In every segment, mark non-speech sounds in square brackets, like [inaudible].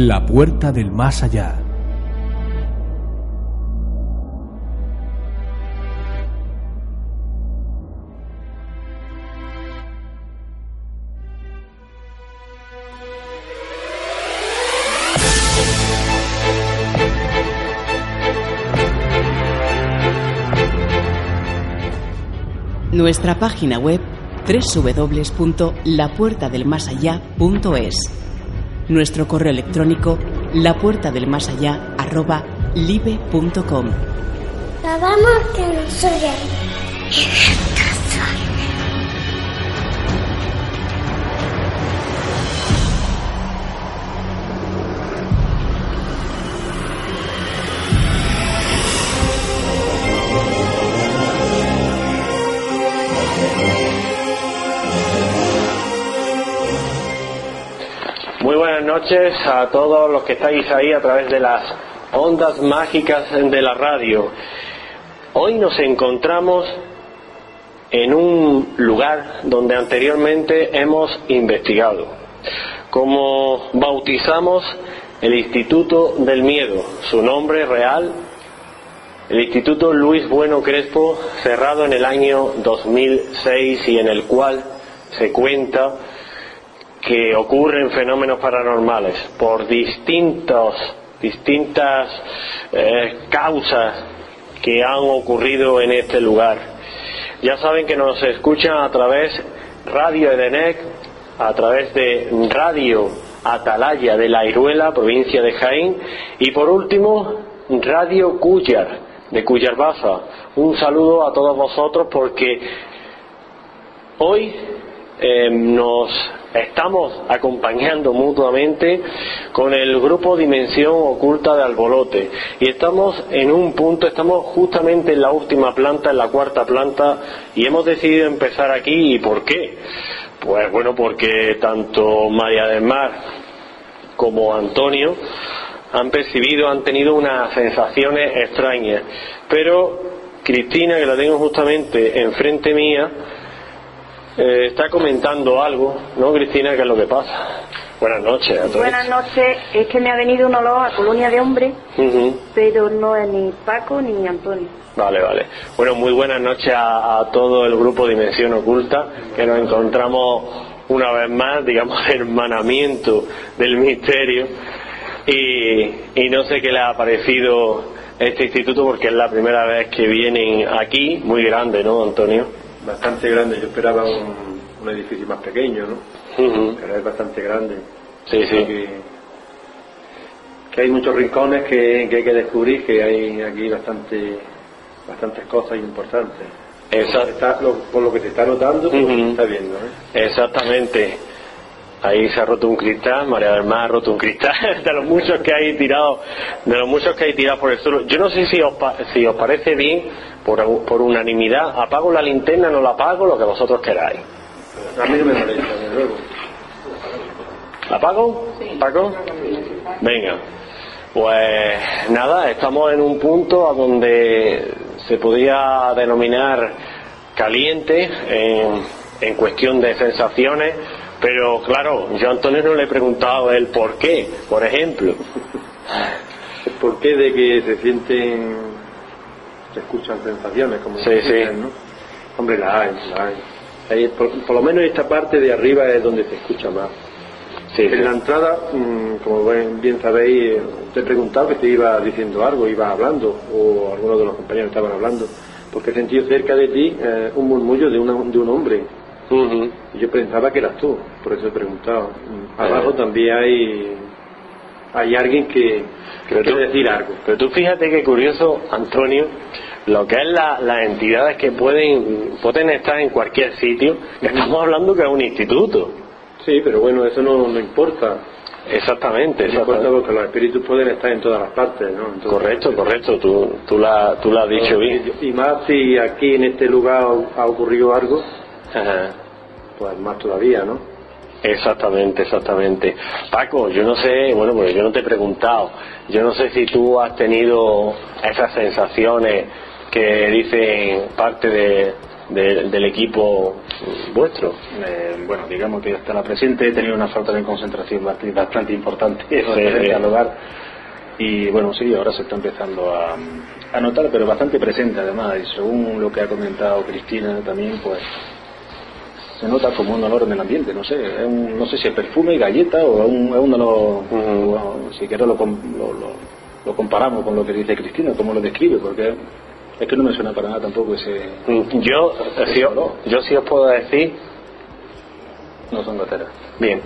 La puerta del más allá. Nuestra página web www.lapuertadelmasallá.es Nuestro correo electrónico lapuertadelmasallá@live.com Sabemos que nos. Noches a todos los que estáis ahí a través de las ondas mágicas de la radio. Hoy nos encontramos en un lugar donde anteriormente hemos investigado. Como bautizamos el Instituto del Miedo, su nombre real, el Instituto Luis Bueno Crespo, cerrado en el año 2006 y en el cual se cuenta que ocurren fenómenos paranormales por distintos, distintas eh, causas que han ocurrido en este lugar. Ya saben que nos escuchan a través Radio Edenec, a través de Radio Atalaya de la Iruela, provincia de Jaén, y por último Radio Cuyar de Cuyarbaza. Un saludo a todos vosotros porque hoy eh, nos estamos acompañando mutuamente con el grupo Dimensión Oculta de Albolote. Y estamos en un punto, estamos justamente en la última planta, en la cuarta planta y hemos decidido empezar aquí. Y ¿por qué? Pues bueno, porque tanto María del Mar como Antonio han percibido, han tenido unas sensaciones extrañas, pero Cristina, que la tengo justamente enfrente mía, eh, está comentando algo, ¿no, Cristina? ¿Qué es lo que pasa? Buenas noches a todos. Buenas noches, es que me ha venido un olor a colonia de hombre, pero no es ni Paco ni Antonio. Vale, vale. Bueno, muy buenas noches a, a todo el grupo Dimensión Oculta, que nos encontramos una vez más, digamos, [laughs] hermanamiento del misterio. Y, y no sé qué le ha parecido este instituto, porque es la primera vez que vienen aquí, muy grande, ¿no, Antonio? Bastante grande, yo esperaba un, un edificio más pequeño, ¿no? Pero es bastante grande. Sí, sí. Que, que hay muchos rincones que, que hay que descubrir, que hay aquí bastante, bastantes cosas importantes. Exacto. Está- lo- por lo que se está notando, por lo que Ujú. se está viendo, ¿eh? Exactamente. Ahí se ha roto un cristal, María del Mar ha roto un cristal, [laughs] de los muchos que hay tirado, de los muchos que hay tirado por el suelo. Yo no sé si os, pa- si os parece bien, por, por unanimidad, apago la linterna, no la apago, lo que vosotros queráis. A mí no me molesta, desde luego. ¿La apago? ¿Paco? Venga. Pues nada, estamos en un punto a donde se podría denominar caliente en, en cuestión de sensaciones, pero claro, yo a Antonio no le he preguntado el por qué, por ejemplo. El porqué de que se sienten, se escuchan sensaciones, como Sí, sí. dicen, ¿no? Hombre, la hay, la hay. Ahí, por, por lo menos esta parte de arriba es donde se escucha más. Sí, En la entrada, mm, como bien bien sabéis, eh, te he preguntado que te iba diciendo algo, iba hablando, o algunos de los compañeros estaban hablando, porque he sentido cerca de ti eh, un murmullo de, una- de un hombre. Ujú. Y yo pensaba que eras tú, por eso he preguntado. Mm, Abajo Eh. también hay, hay alguien que, que quiere tú- decir algo. Pero tú fíjate qué curioso, Antonio, lo que es la- las entidades que pueden, pueden estar en cualquier sitio, estamos hablando que es un instituto. Sí, pero bueno, eso no, no importa. Exactamente, No importa exactamente. porque los espíritus pueden estar en todas las partes, ¿no? En todas Correcto, partes. correcto, tú, tú, la, tú la has dicho bien. Y más si aquí en este lugar ha ocurrido algo, Ajá. pues más todavía, ¿no? Exactamente, exactamente. Paco, yo no sé, bueno, pues yo no te he preguntado, yo no sé si tú has tenido esas sensaciones que dicen parte de, de- del equipo vuestro. Eh, bueno, digamos que hasta la presente he tenido una falta de concentración bastante, bastante importante referente [laughs] sí. al hogar. Y bueno, sí, ahora se está empezando a, a notar, pero bastante presente además. Y según lo que ha comentado Cristina también, pues se nota como un olor en el ambiente, no sé, es un- no sé si es perfume, galleta o es un, es un olor, o, si quieres lo, lo, lo- lo comparamos con lo que dice Cristina, cómo lo describe, porque es que no me suena para nada tampoco ese... Mm, Yo, eh, sí, os- yo sí os puedo decir, No son goteras. bien,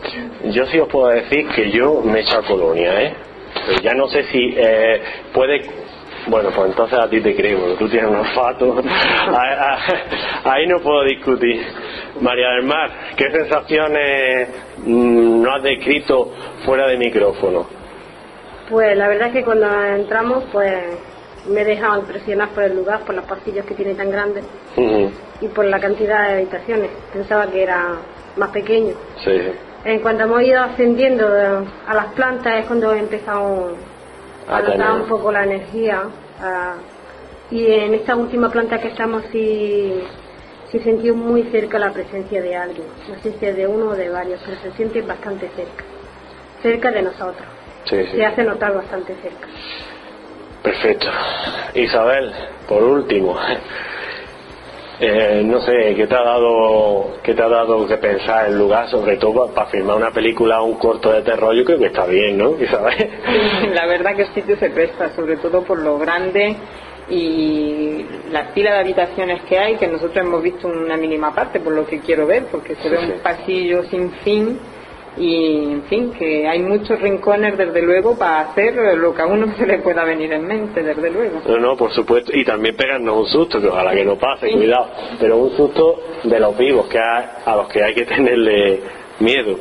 yo sí os puedo decir que yo me he echado colonia, ¿eh? Pero ya no sé si eh, puede... Bueno, pues entonces a ti te creo, tú tienes un olfato. [laughs] ahí, ahí no puedo discutir. María del Mar, ¿qué sensaciones mm, no has descrito fuera de micrófono? Pues la verdad es que cuando entramos, pues me he dejado impresionar por el lugar, por los pasillos que tiene tan grandes y por la cantidad de habitaciones. Pensaba que era más pequeño. Sí. En cuanto hemos ido ascendiendo eh, a las plantas es cuando he empezado a A notar un poco la energía. ah, y en esta última planta que estamos sí, sí sentí muy cerca la presencia de alguien. No sé si es de uno o de varios, pero se siente bastante cerca. Cerca de nosotros. Sí, sí. Se hace notar bastante cerca. Perfecto. Isabel, por último, eh, no sé, ¿qué te ha dado qué te ha dado que pensar el lugar, sobre todo para filmar una película o un corto de terror? Yo creo que está bien, ¿no? Isabel. [laughs] La verdad que el sitio se presta, sobre todo por lo grande y la pila de habitaciones que hay, que nosotros hemos visto una mínima parte, por lo que quiero ver, porque se ve Sí, un pasillo sin fin y, en fin, que hay muchos rincones, desde luego, para hacer lo que a uno [laughs] se le pueda venir en mente, desde luego. No, no, por supuesto. Y también pegarnos un susto, que ojalá que no pase, cuidado. Pero un susto de los vivos, que hay- a los que hay que tenerle miedo.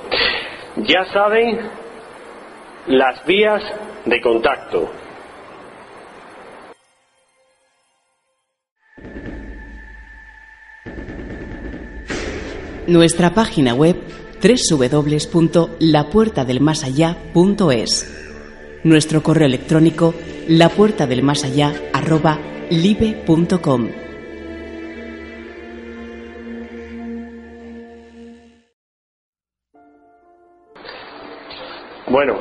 Ya saben las vías de contacto. Nuestra página web www.lapuertadelmasallá.es. Nuestro correo electrónico lapuertadelmasallá@libe.com. Bueno,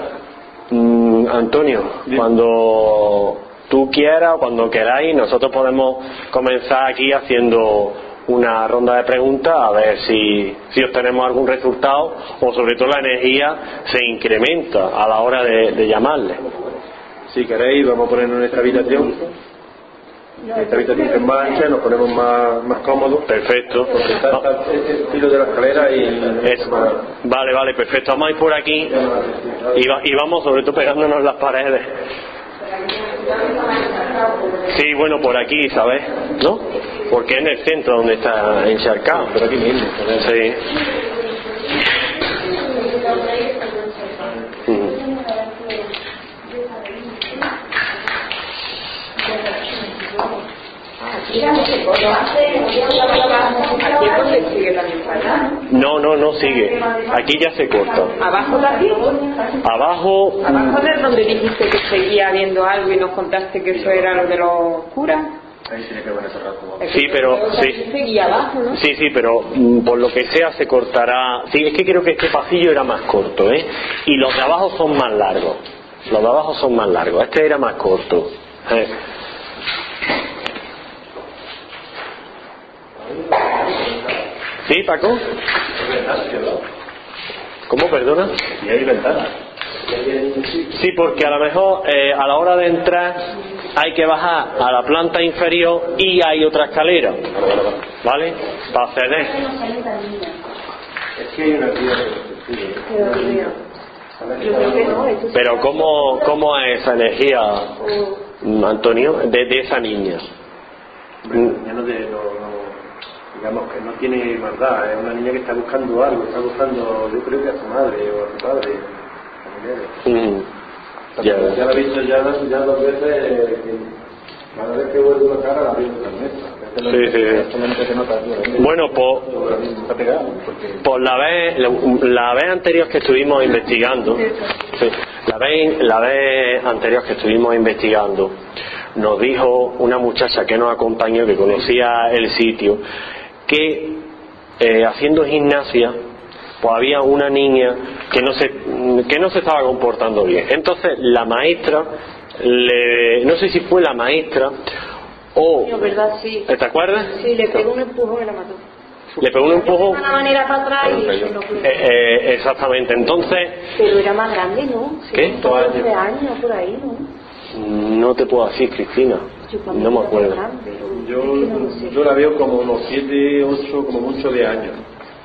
mm, Antonio, cuando tú quieras o cuando queráis, nosotros podemos comenzar aquí haciendo una ronda de preguntas a ver si, si obtenemos algún resultado o sobre todo la energía se incrementa a la hora de, de llamarle. Si queréis, vamos a ponernos en esta habitación. Esta habitación es más ancha, nos ponemos más, más cómodos. Perfecto. Porque está, está este estilo de la escalera y. Es- vale, vale, perfecto. Vamos a ir por aquí y, va- y vamos sobre todo pegándonos las paredes. Sí, bueno, por aquí, ¿sabes? ¿No? Porque es en el centro donde está encharcado. Por aquí mismo. Sí. Mm. Aquí es donde sigue también para allá, ¿no? No, no, no sigue. Aquí ya se corta. Abajo también. Abajo, Abajo de donde dijiste que seguía viendo algo y nos contaste que eso era lo de los curas. Ahí tiene que ver ese rato. Sí, pero- sí. Abajo, ¿no? Sí, sí, pero mm, por lo que sea se cortará. Sí, es que creo que este pasillo era más corto, ¿eh? Y los de abajo son más largos. Los de abajo son más largos. Este era más corto. ¿eh? ¿Sí, Paco? ¿Cómo, perdona? Y hay ventanas. Sí, porque a lo mejor eh, a la hora de entrar hay que bajar a la planta inferior y hay otra escalera, ¿vale? Para acceder. Pero ¿cómo, cómo es esa energía, mm, Antonio, de, de esa niña? Bueno, ya no, de, no, no- digamos que no tiene maldad, es una niña que está buscando algo, está buscando, yo creo que a su madre o a su padre, familiares. Mm, Ya, ya. la he visto ya, ya dos veces, eh, cada vez que vuelvo la cara la la mesa. Sí, sí, Bueno, Por la vez, la, la vez anterior que estuvimos investigando, sí, la, vez, la vez anterior que estuvimos investigando, nos dijo una muchacha que nos acompañó, que conocía el sitio, que eh, haciendo gimnasia pues había una niña que no se que no se estaba comportando bien entonces la maestra le, no sé si fue la maestra o No, ¿verdad? Sí. ¿te acuerdas? Sí, le pegó un empujón y la mató. le pegó un empujón De una manera para atrás y Eh, eh, exactamente entonces Pero era más grande, ¿no? Sí, ¿Qué? como 12 años por ahí, ¿no? no te puedo decir Cristina no me acuerdo grande, Yo, yo la veo como unos 7, 8, como mucho de años.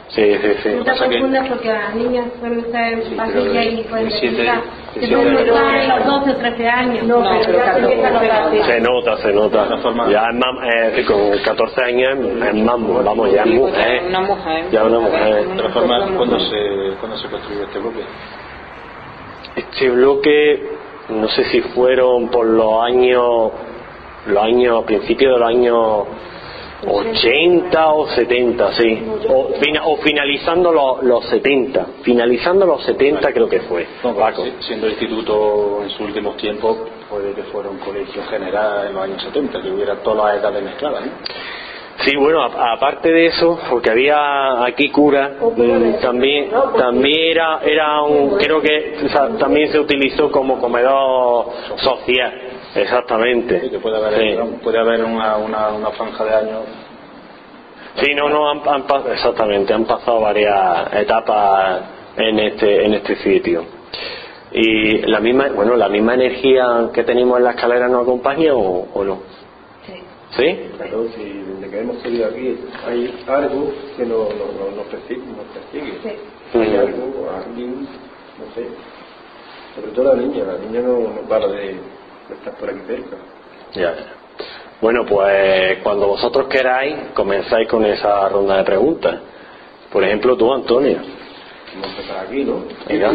Sí sí sí No te confundas porque las niñas suelen estar en pasilla y pueden de siete- empezar. de Se siete pueden años. empezar en los 12 o 13 años. No, No, pero pero ya se claro, empieza a notar. Se nota, se nota. Ya es más, eh, sí, con 14 años es, más, vamos, ya es mujer. Una mujer. Ya una mujer. De todas formas, ¿cuándo se, ¿cuándo se construyó este bloque? Este bloque, no sé si fueron por los años, los años, a principios de los años 80 o 70, sí. O, fina- o finalizando los, los 70. Finalizando los 70 creo que fue. No, siendo instituto en sus últimos tiempos, puede que fuera un colegio general en los años 70, que hubiera todas las edades mezcladas. ¿no? Sí, bueno, aparte de eso, porque había aquí cura, mm, también también era era un creo que o sea, también se utilizó como comedor social, exactamente. Sí, que puede haber, Sí. puede haber una, una, una franja de años. Sí, no, no, han, han exactamente, han pasado varias etapas en este en este sitio. Y la misma, bueno, la misma energía que tenemos en la escalera nos acompaña o, o no. ¿Sí? Claro, si desde que hemos salido aquí hay algo que no, no, no- nos persigue. Nos persigue. Hay Ujú. algo, alguien, no sé. Sobre todo la niña, la niña no, no para de, estar por aquí cerca. Ya. Bueno, pues cuando vosotros queráis, comenzáis con esa ronda de preguntas. Por ejemplo, tú, Antonio. Vamos a empezar aquí, ¿no? Venga.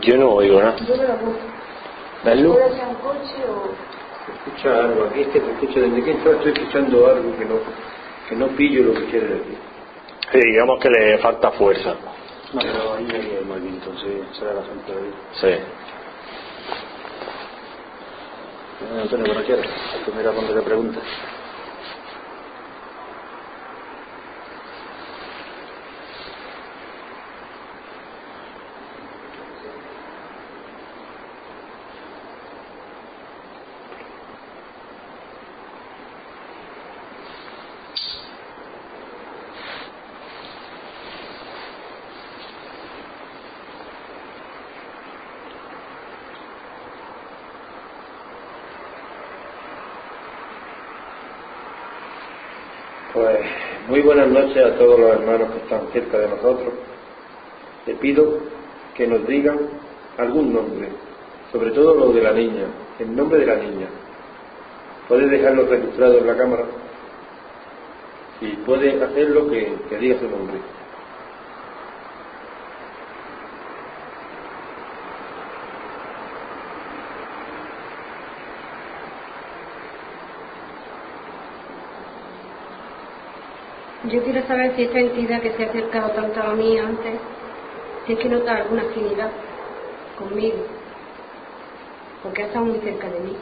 Yo no oigo nada. Yo me lo. ¿Puede ser un coche o...? Escucha algo aquí, es que escucha desde que entro estoy escuchando algo que no, que no pillo lo que quiere decir. Sí, digamos que le falta fuerza. No, pero ahí hay movimiento, sí, será la gente de ahí. Sí. Antonio, cuando quieras, tú mira cuando te preguntes. Pues muy buenas noches a todos los hermanos que están cerca de nosotros. Te pido que nos digan algún nombre, sobre todo lo de la niña, el nombre de la niña. ¿Puedes dejarlo registrado en la cámara? Si puede hacerlo, que, que diga su nombre. Yo quiero saber si esta entidad que se ha acercado tanto a mí antes, si es que nota alguna afinidad conmigo, porque ha estado muy cerca de mí.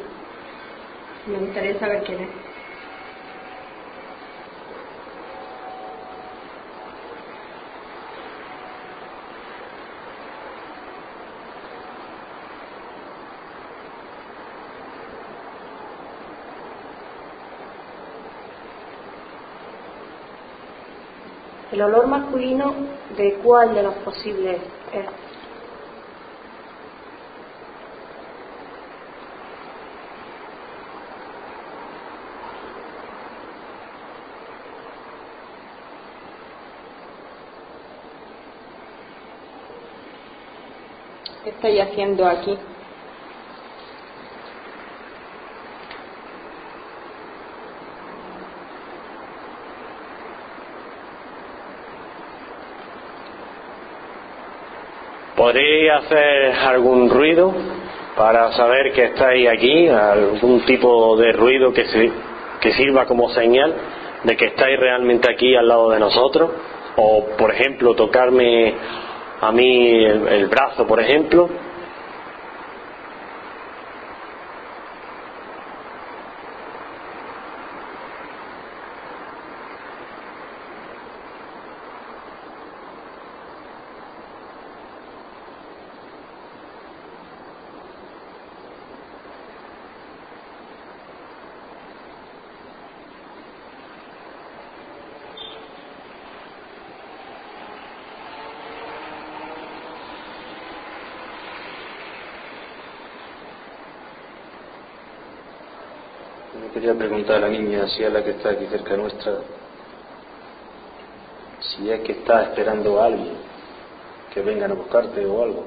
Me gustaría saber quién es. El olor masculino de cuál de los posibles es. ¿Qué estáis haciendo aquí? ¿Podréis hacer algún ruido para saber que estáis aquí? ¿Algún tipo de ruido que, se- sirva como señal de que estáis realmente aquí al lado de nosotros? O, por ejemplo, tocarme a mí el brazo, por ejemplo. Me quería preguntar a la niña si es la que está aquí cerca nuestra, si es que está esperando a alguien que vengan a buscarte o algo.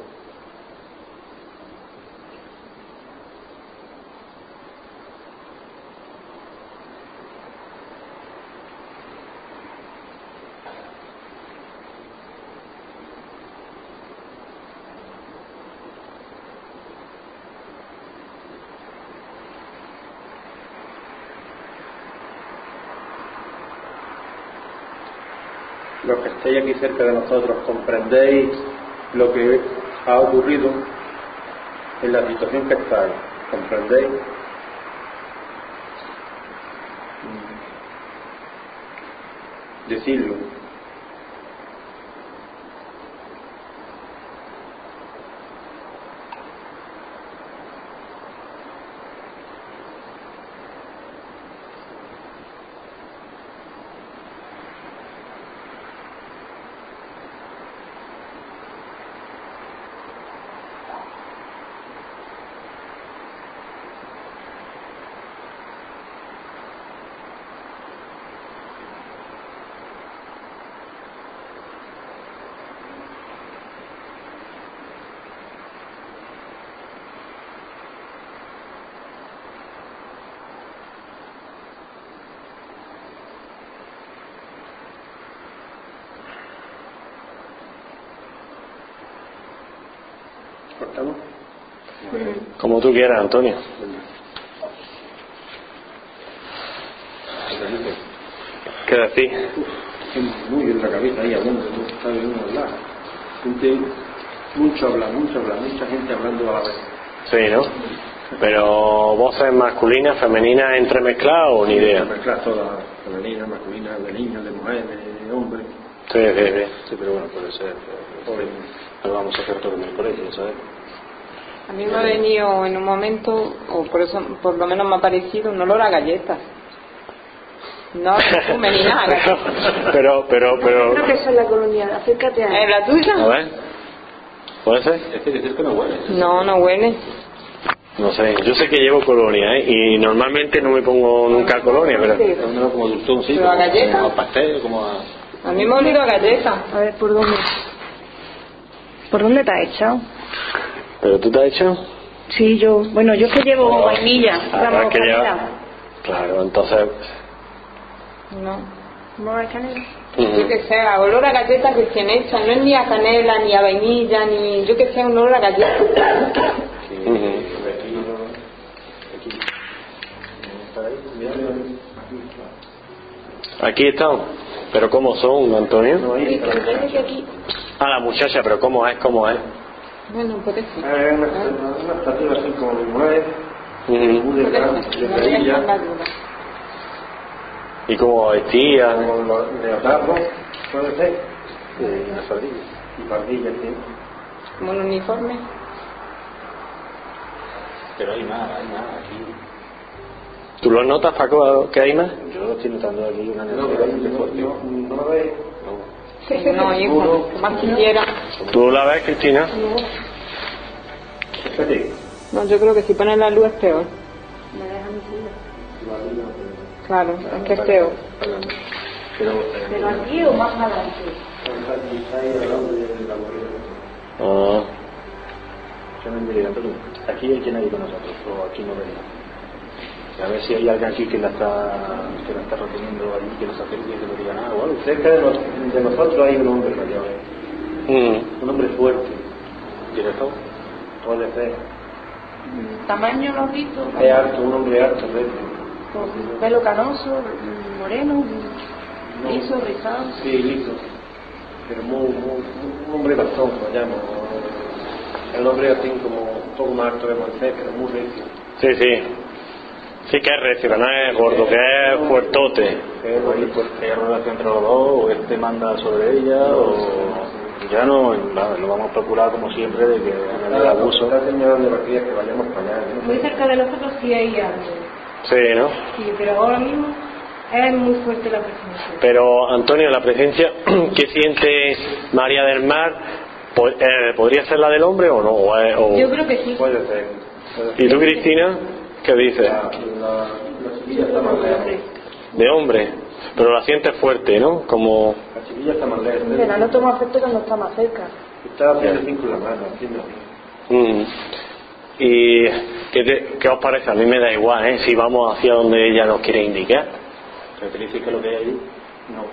Los que aquí cerca de nosotros, ¿comprendéis lo que ha ocurrido en la situación que estáis? ¿Comprendéis? Como tú quieras, Antonio. ¿Qué decís? Muy en la cabeza ahí hablando, no está bien hablar. Gente, mucho habla, mucho habla, mucha gente hablando a la vez. Sí, ¿no? Pero voces masculinas, femeninas, entremezcladas o ni idea. Mezclar todas, femeninas, masculinas, de niños, de mujeres, de hombres. Sí, sí, sí. Sí, pero bueno, puede ser. pues, Lo vamos a hacer todo el colegio, ¿sabes? A mí me ha venido en un momento, o por eso por lo menos me ha parecido, un olor a galletas. No perfume ni nada. galletas. [laughs] pero, pero, pero. Creo que esa es la colonia, acércate a ¿Es la tuya? A ver. ¿Puede ser? Es que decir que no huele. No, no huele. No sé. Yo sé que llevo colonia, ¿eh? Y normalmente no me pongo nunca colonia, pero. Menos como dulzón, sí. ¿Pero a como- galleta? Como a pastel, como a... A mí me ha olido a galleta. A ver, ¿por dónde? ¿Por dónde te has echado? ¿Pero tú te has hecho? Sí, yo. Bueno, yo que llevo vainilla. Ah, Vamos, es que lleva- Claro, entonces. No. ¿Vamos a canela? Yo que sé, a olor a galleta recién hecha. No es ni a canela, ni a vainilla, ni. Yo que sé, un olor a galleta. Aquí están. ¿Pero cómo son, Antonio? Ah, la muchacha, pero ¿cómo es? ¿Cómo es? Bueno, puede ser. Eh, una, una estatura así como de muy de. ¿Y cómo vestía? con los leotardos, puede ser, una sardilla. y pardillas, sí. Como un uniforme. Pero hay más, hay más aquí. ¿Tú lo notas, Paco, que hay más? Yo estoy notando aquí una No, pero no, lo. No, hijo, más quisiera. ¿Tú la ves, Cristina? Espérate. No, yo creo que si pones la luz es peor. Claro, es que es peor. Pero, ¿Pero aquí o más adelante? Ah, yo me diré, Antonio, aquí hay quien hay con nosotros, o aquí no venimos. A ver si hay alguien aquí que la está, que la está reteniendo ahí, que nos acerque, que nos diga nada o algo. Cerca de, nos- de nosotros hay un hombre mayor, mm. un hombre fuerte, ¿Tienes todo? puede ser. ¿Tamaño lo has visto? Es alto, un hombre alto, verde. con pelo canoso, moreno, liso, rizado. Sí, liso. Pero muy, muy, un hombre bastón, como llamo. El hombre así como un poco más alto de Moisés, pero muy recio. Sí, sí. Sí que es recio, que no es gordo, que es fuertote. Oye, pues hay relación entre los dos, o este manda sobre ella, o ya no, nada, lo vamos a procurar como siempre de que en el abuso. Está señalando la que vayamos para allá. ¿no? Muy cerca de nosotros sí hay algo. Sí, ¿no? Sí, pero ahora mismo es muy fuerte la presencia. Pero, Antonio, la presencia [clears throat] que siente María del Mar, po- eh, ¿podría ser la del hombre o no? O es- o- Yo creo que sí. Puede ser. ¿Y tú, Cristina? ¿Qué dices? La, la, la chiquilla está más lejos. De hombre. Pero la sientes fuerte, ¿no? Como... La chiquilla está más lejos. Mira, no toma afecto cuando está más cerca. Está haciendo cinco en la mano, haciendo. Mm. ¿Y qué, te- qué os parece? A mí me da igual, ¿eh? Si vamos hacia donde ella nos quiere indicar. ¿Pero te dice que lo que hay ahí? No.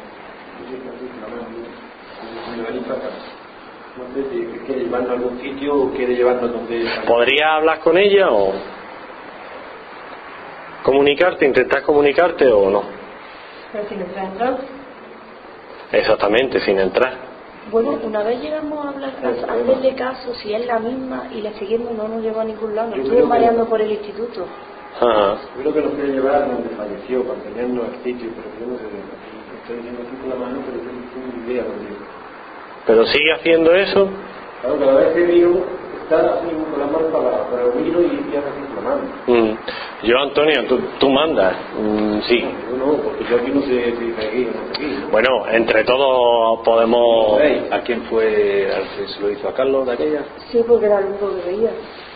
No sé si quiere llevarnos a algún sitio o quiere llevarnos donde... ¿Podría hablar con ella o comunicarte, intentar comunicarte o no? Pero si nos traen Exactamente, sin entrar. Bueno, una vez llegamos a hablar, a hacerle caso, si es la misma, y le seguimos, no nos llevó a ningún lado, nos estuvo creo que- mareando por el instituto. Ajá. Yo creo que nos quiere llevar a donde falleció para enseñarnos el sitio, pero yo no sé. Estoy diciendo así con la mano, pero yo no tengo ni idea ir. Pero sigue haciendo eso. Claro, cada vez que miro, está así con la mano para, y, y hace así con la mano. Mm. Yo, Antonio, tú, tú mandas. Mm, sí. Yo no, porque yo aquí no sé si está aquí o no está aquí. ¿no? Bueno, entre todos podemos... ¿A quién fue se lo hizo a Carlos de aquella? Sí, porque era el único que veía.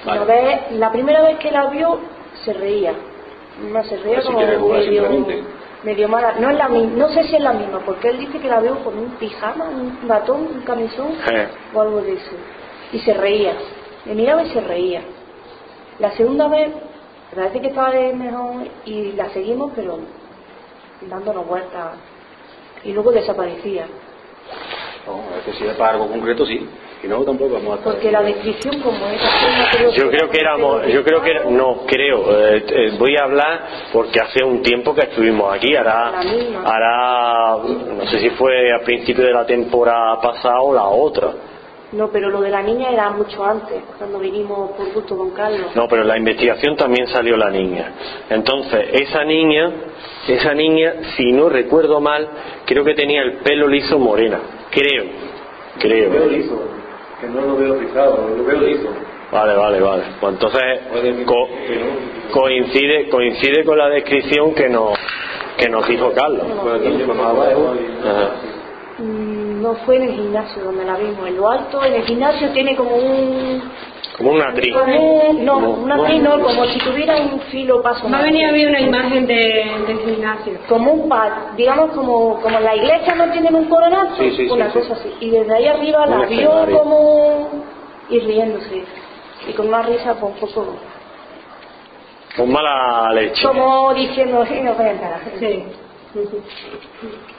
Vale. La, vez- la primera vez que la vio, se reía. No se reía si como medio, medio mala. No, es la, mi- no sé si es la misma, porque él dice que la veo con un pijama, un batón, un camisón Eh. o algo de eso. Y se reía. Me miraba y se reía. La segunda vez, parece que estaba de mejor y la seguimos, pero dándonos vueltas. Y luego desaparecía. No, a veces si es para algo concreto sí, y no tampoco vamos a estar... Porque la descripción como es creo Yo creo que éramos, yo creo que, era- no, creo, eh, eh, voy a hablar porque hace un tiempo que estuvimos aquí, hará, hará, no sé si fue a principio de la temporada pasada o la otra. No, pero lo de la niña era mucho antes, cuando vinimos por gusto con Carlos. No, pero en la investigación también salió la niña. Entonces, esa niña, esa niña, si no recuerdo mal, creo que tenía el pelo liso morena. Creo, Lo veo creo. liso, que no lo veo rizado, lo veo liso. Vale, vale, vale. Pues entonces co- coincide, coincide con la descripción que nos, que nos dijo Carlos. No fue en el gimnasio donde la vimos. En lo alto, en el gimnasio tiene como un... Como una actriz. un- no, una actriz no, como si tuviera un filo paso Va a más. venir a ver una imagen de, del gimnasio. Como un par, digamos como, como la iglesia no tienen un coronato, Sí, sí, una sí. cosa así. Y desde ahí arriba Un la vio escenario. como... y riéndose. Y con una risa pues, un poco... Con mala leche. Como diciendo, sí, no pueden entrar. Sí.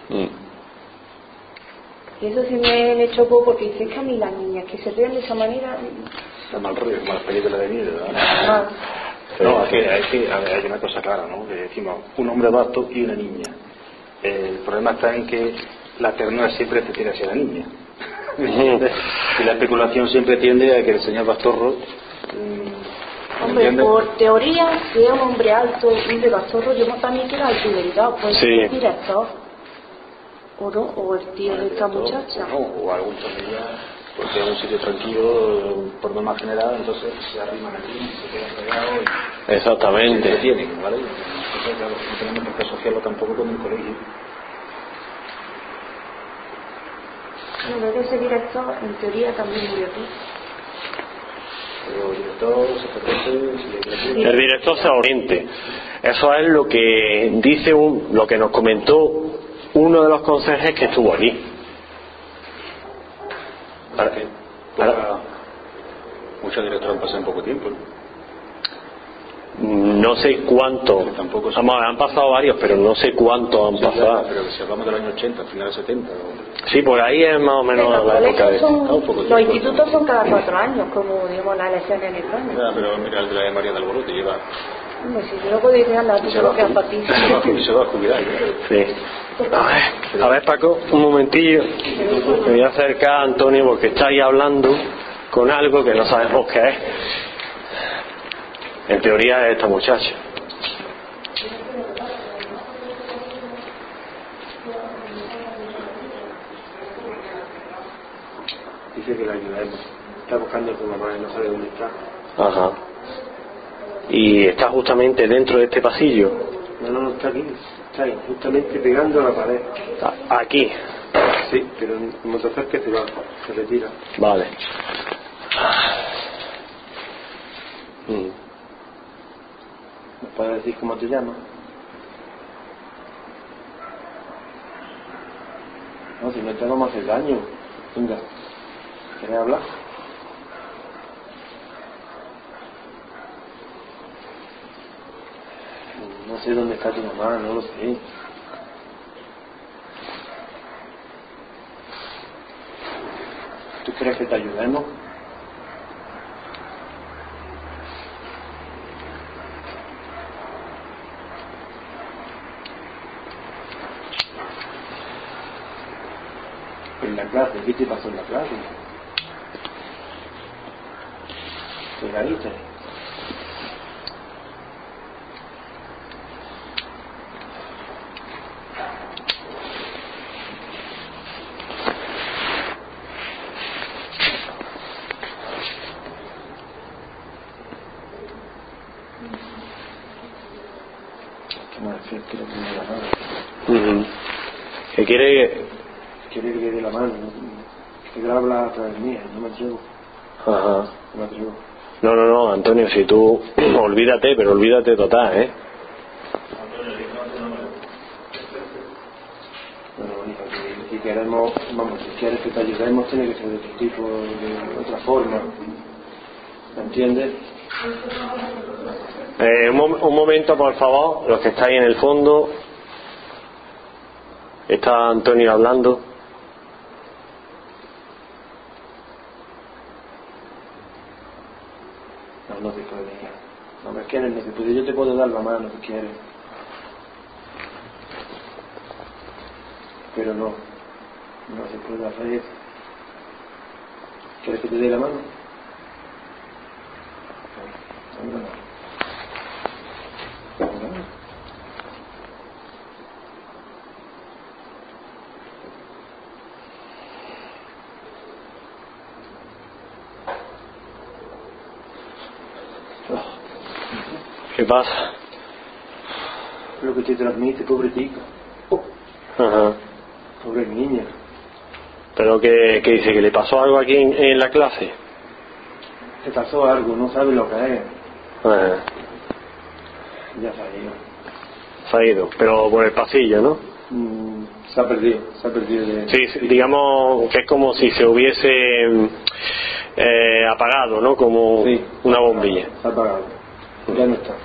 Mm. Y eso sí me, me chocó porque dice que a mí las niñas que se ríen de esa manera... Está mal rollo, como las películas de miedo, ¿verdad? ah, No, es que, es que a ver, hay una cosa clara, ¿no? Que decimos un hombre vasto y una niña. El problema está en que la ternura siempre te tira hacia la niña. y la especulación siempre tiende a que el señor Bastorro. mm, Hombre, ¿entiendes? por teoría, si es un hombre alto, un de bastorro, yo también quiero alto y delgado, pues Sí. director. O no, o el tío de esta muchacha. No, o algún familiar, porque es un sitio tranquilo, por norma general, entonces se arriman aquí, se quedan pegados y se Exactamente. entretienen, ¿vale? Entonces, claro, no tenemos por qué asociarlo tampoco con un colegio. No, pero ese director, en teoría, también murió aquí. Pero director, le El director se oriente. Eso es lo que dice un, lo que nos comentó uno de los conserjes que estuvo allí. ¿Para qué? Para... Muchos directores han pasado en poco tiempo, ¿no? No sé cuánto. Tampoco. Vamos, han pasado varios, pero no sé cuánto han Sí, claro, pasado. pero si hablamos del año 80, final de 70, o- Sí, por ahí es más o menos los la época de. son, Ah, los tiempo. institutos son cada cuatro años, como digamos las elecciones en España. Ya, pero mira el de la María del Alborote lleva Hombre, si yo lo puedo ir anda, tú se lo quedas para ti. Se va, a- jubilar. Sí. Ver, a ver Paco, un momentillo. Me voy a acercar a Antonio porque está ahí hablando con algo que no sabemos qué es. En teoría es esta muchacha. Dice que la ayudemos. Está buscando a su mamá y no sabe dónde está. Ajá. Y está justamente dentro de este pasillo. No, no, no, está aquí. Está ahí, justamente pegando a la pared. Aquí. Sí, pero como te acerques se va, se retira. Vale. Mm. ¿Nos puedes decir cómo te llamas? No, si no te vamos a hacer daño. Venga, ¿quieres hablar? No sé dónde está tu mamá, no lo sé. ¿Tú crees que te ayudemos? En la clase, ¿qué te pasó en la clase? ¿Te caíste? Que no decías que le dé la mano. Ujú. ¿Qué quiere? Quiere que le dé la mano. Que él habla a través mía, no me atrevo. Ajá. No me atrevo. No, no, no, Antonio, si tú olvídate, pero olvídate total, ¿eh? Si, si queremos, vamos, si quieres que te ayudemos, tiene que ser de otro tipo, de otra forma. ¿Me entiendes? Eh, un, un momento, por favor, los que estáis en el fondo. Está Antonio hablando. No, no se puede. No me quieres, no se puede. Yo te puedo dar la mano si quieres. Pero no, no se puede hacer eso. ¿Quieres que te dé la mano? Dame la mano. Dame la mano. ¿Qué pasa? Lo que te transmite, pobretica. Ajá. Pobre niña. ¿Pero qué, qué dice? ¿Que le pasó algo aquí en, en la clase? Te pasó algo, no sabes lo que es. Ajá. Ya se ha ido. Se ha ido, pero por el pasillo, ¿no? Mm, se ha perdido, se ha perdido de... Sí, sí, digamos que es como si se hubiese eh, apagado, ¿no? Como Sí. una bombilla. Se ha apagado. Ya no está.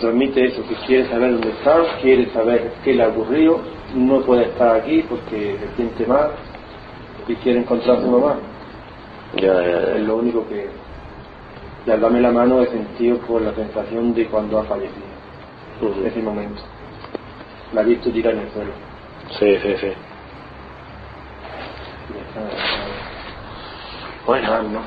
Transmite eso, que quiere saber dónde está, quiere saber qué le ha ocurrido, no puede estar aquí porque se siente mal y quiere encontrar a su mamá. Ya, ya, Es ya. lo único que... Y al darme la mano he sentido por la sensación de cuando ha fallecido, Ujú. ese momento. La he visto tirar en el suelo. Sí, sí, sí. Bueno, ¿no?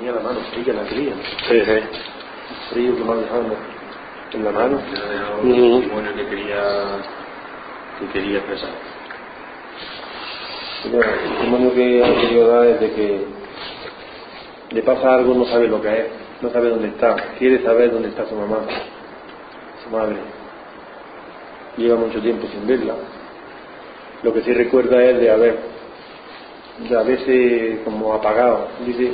Mira la mano, fría la cría. sí, sí. Frío que me ha dejado en la mano. un Ujú. testimonio que quería, que quería expresar. Mira, el testimonio que ha querido dar es de que le pasa algo, no sabe lo que es, no sabe dónde está, quiere saber dónde está su mamá, madre. Lleva mucho tiempo sin verla. Lo que sí recuerda es de haber, de haberse como apagado. Dice,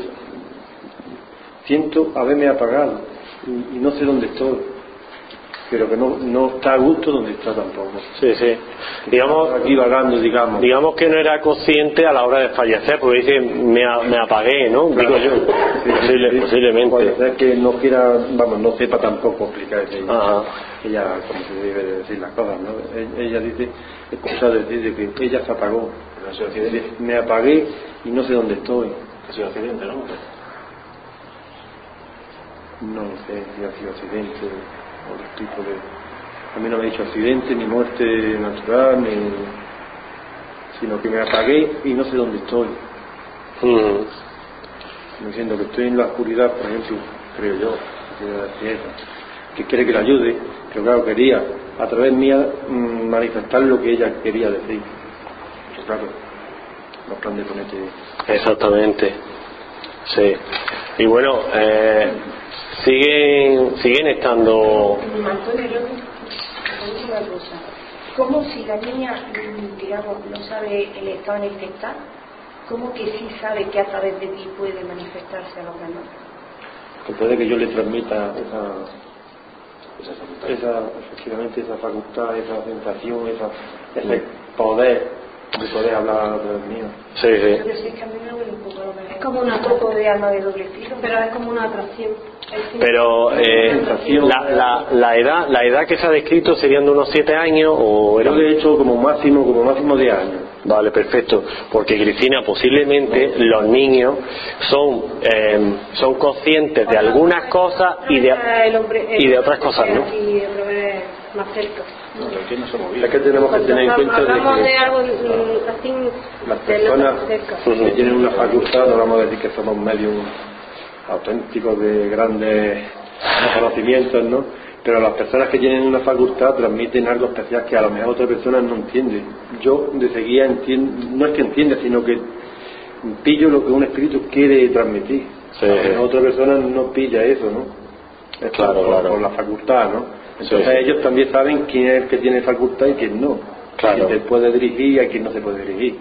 siento haberme apagado y no sé dónde estoy. Pero que no, no está a gusto donde está tampoco. Sí, sí. Digamos, aquí vagando, digamos. digamos que no era consciente a la hora de fallecer, porque dice, me, a- me apagué, ¿no? Digo yo. Posible- Sí, posiblemente. Puede ser que no quiera, vamos, no sepa tampoco explicarse ella, ella como se debe de decir las cosas, ¿no? E- Ella dice, he escuchado decir de que ella se apagó. Me apagué y no sé dónde estoy. Ha sido accidente, ¿no? No sé si ha sido accidente tipo de... A mí no me ha dicho accidente, ni muerte natural, ni... sino que me apagué y no sé dónde estoy. Mm. Diciendo que estoy en la oscuridad, por ejemplo, creo yo, que quiere que quiere que la ayude, pero claro, quería a través mía mm, manifestar lo que ella quería decir. Pero claro, los plan de ponerte... Exactamente. Sí. Y bueno, eh, siguen, siguen estando... Antonio, yo te digo una cosa. ¿Cómo si la niña, digamos, no sabe el estado en el que está, cómo que sí sabe que a través de ti puede manifestarse a los demás? que puede que yo le transmita esa, esa, efectivamente esa facultad, esa sensación, esa, ese poder de poder hablar a través mío. Sí, sí. Pero es que a mí me huele un poco a lo mejor. Es como una un poco de alma de doble filo. Pero es como una atracción. Pero eh, la, la, la edad la edad que se ha descrito serían de unos siete años o Yo era le he hecho como máximo, como máximo de años. Vale, perfecto. Porque Cristina, posiblemente los niños son eh, son conscientes de algunas cosas y de y de otras cosas, ¿no? Más cerca. Es que tenemos que tener en cuenta de Hablamos de que algo mm, así las personas que tienen una facultad, no vamos a decir que somos medios auténticos de grandes conocimientos, ¿no? Pero las personas que tienen una facultad transmiten algo especial que a lo mejor otra persona no entiende. Yo de seguida entiendo, no es que entienda, sino que pillo lo que un espíritu quiere transmitir. Sí. A lo mejor otra persona no pilla eso, ¿no? Es Claro, por, claro. por la facultad, ¿no? Entonces Sí. ellos también saben quién es el que tiene facultad y quién no. Claro. Quién se puede dirigir y a quién no se puede dirigir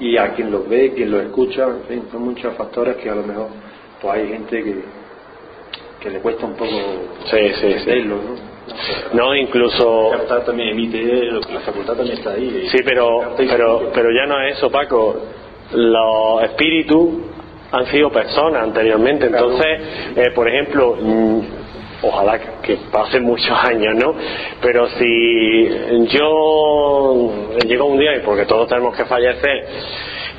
y a quien los ve, quien los escucha, en fin, son muchos factores que a lo mejor pues hay gente que, que le cuesta un poco Sí, sí, sí. verlo, ¿no? No, incluso La facultad también emite, lo que la facultad también está ahí. Sí, pero, pero, pero ya no es eso, Paco. Los espíritus han sido personas anteriormente. Entonces, eh, por ejemplo, mm, ojalá que pasen muchos [laughs] años, ¿no? Pero si yo llego un día, y porque todos tenemos que fallecer,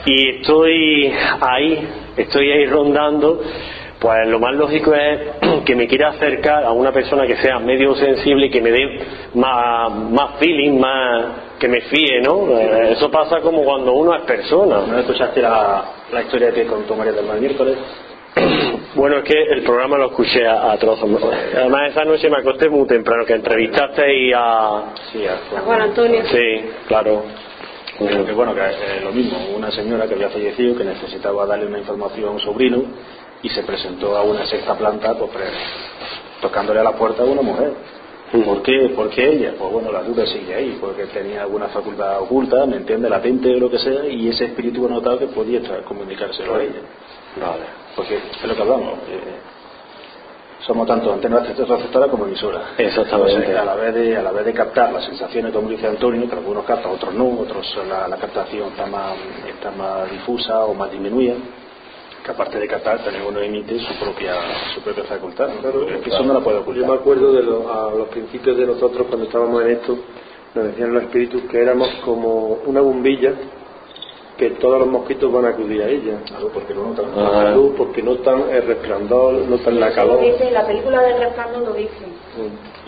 y estoy ahí, estoy ahí rondando, pues lo más lógico es [clears throat] que me quiera acercar a una persona que sea medio sensible y que me dé más, más feeling, más que me fíe, ¿no? Eh, Eso pasa como cuando uno es persona. ¿No escuchaste la, la historia que contó María del Mar miércoles? [clears throat] Bueno, es que el programa lo escuché a, a trozos. Además, esa noche me acosté muy temprano, que entrevistaste a... Sí, A Juan Antonio. Sí, claro. Pero que bueno, que eh, lo mismo, una señora que había fallecido, que necesitaba darle una información a un sobrino y se presentó a una sexta planta pues, pre- tocándole a la puerta a una mujer. ¿Por qué? ¿Por qué ella? Pues bueno, la duda sigue ahí, porque tenía alguna facultad oculta, me entiende, latente o lo que sea, y ese espíritu ha notado que podía comunicárselo a ella. Vale. Porque es lo que hablamos. eh, somos tanto antena receptora como emisora. Exactamente. A la vez de a la vez de captar las sensaciones, como dice Antonio, que algunos captan, otros no, otros la, la captación está más, está más difusa o más disminuida, que aparte de captar, también uno emite su propia su propia facultad. ¿no? Es que eso no la puede Yo me ocultar. acuerdo de los, a los principios de nosotros cuando estábamos en esto, nos decían los espíritus que éramos como una bombilla que todos los mosquitos van a acudir a ella. Claro, porque no notan. A la luz, porque notan el resplandor, notan la calor. dice, la película del resplandor lo dice.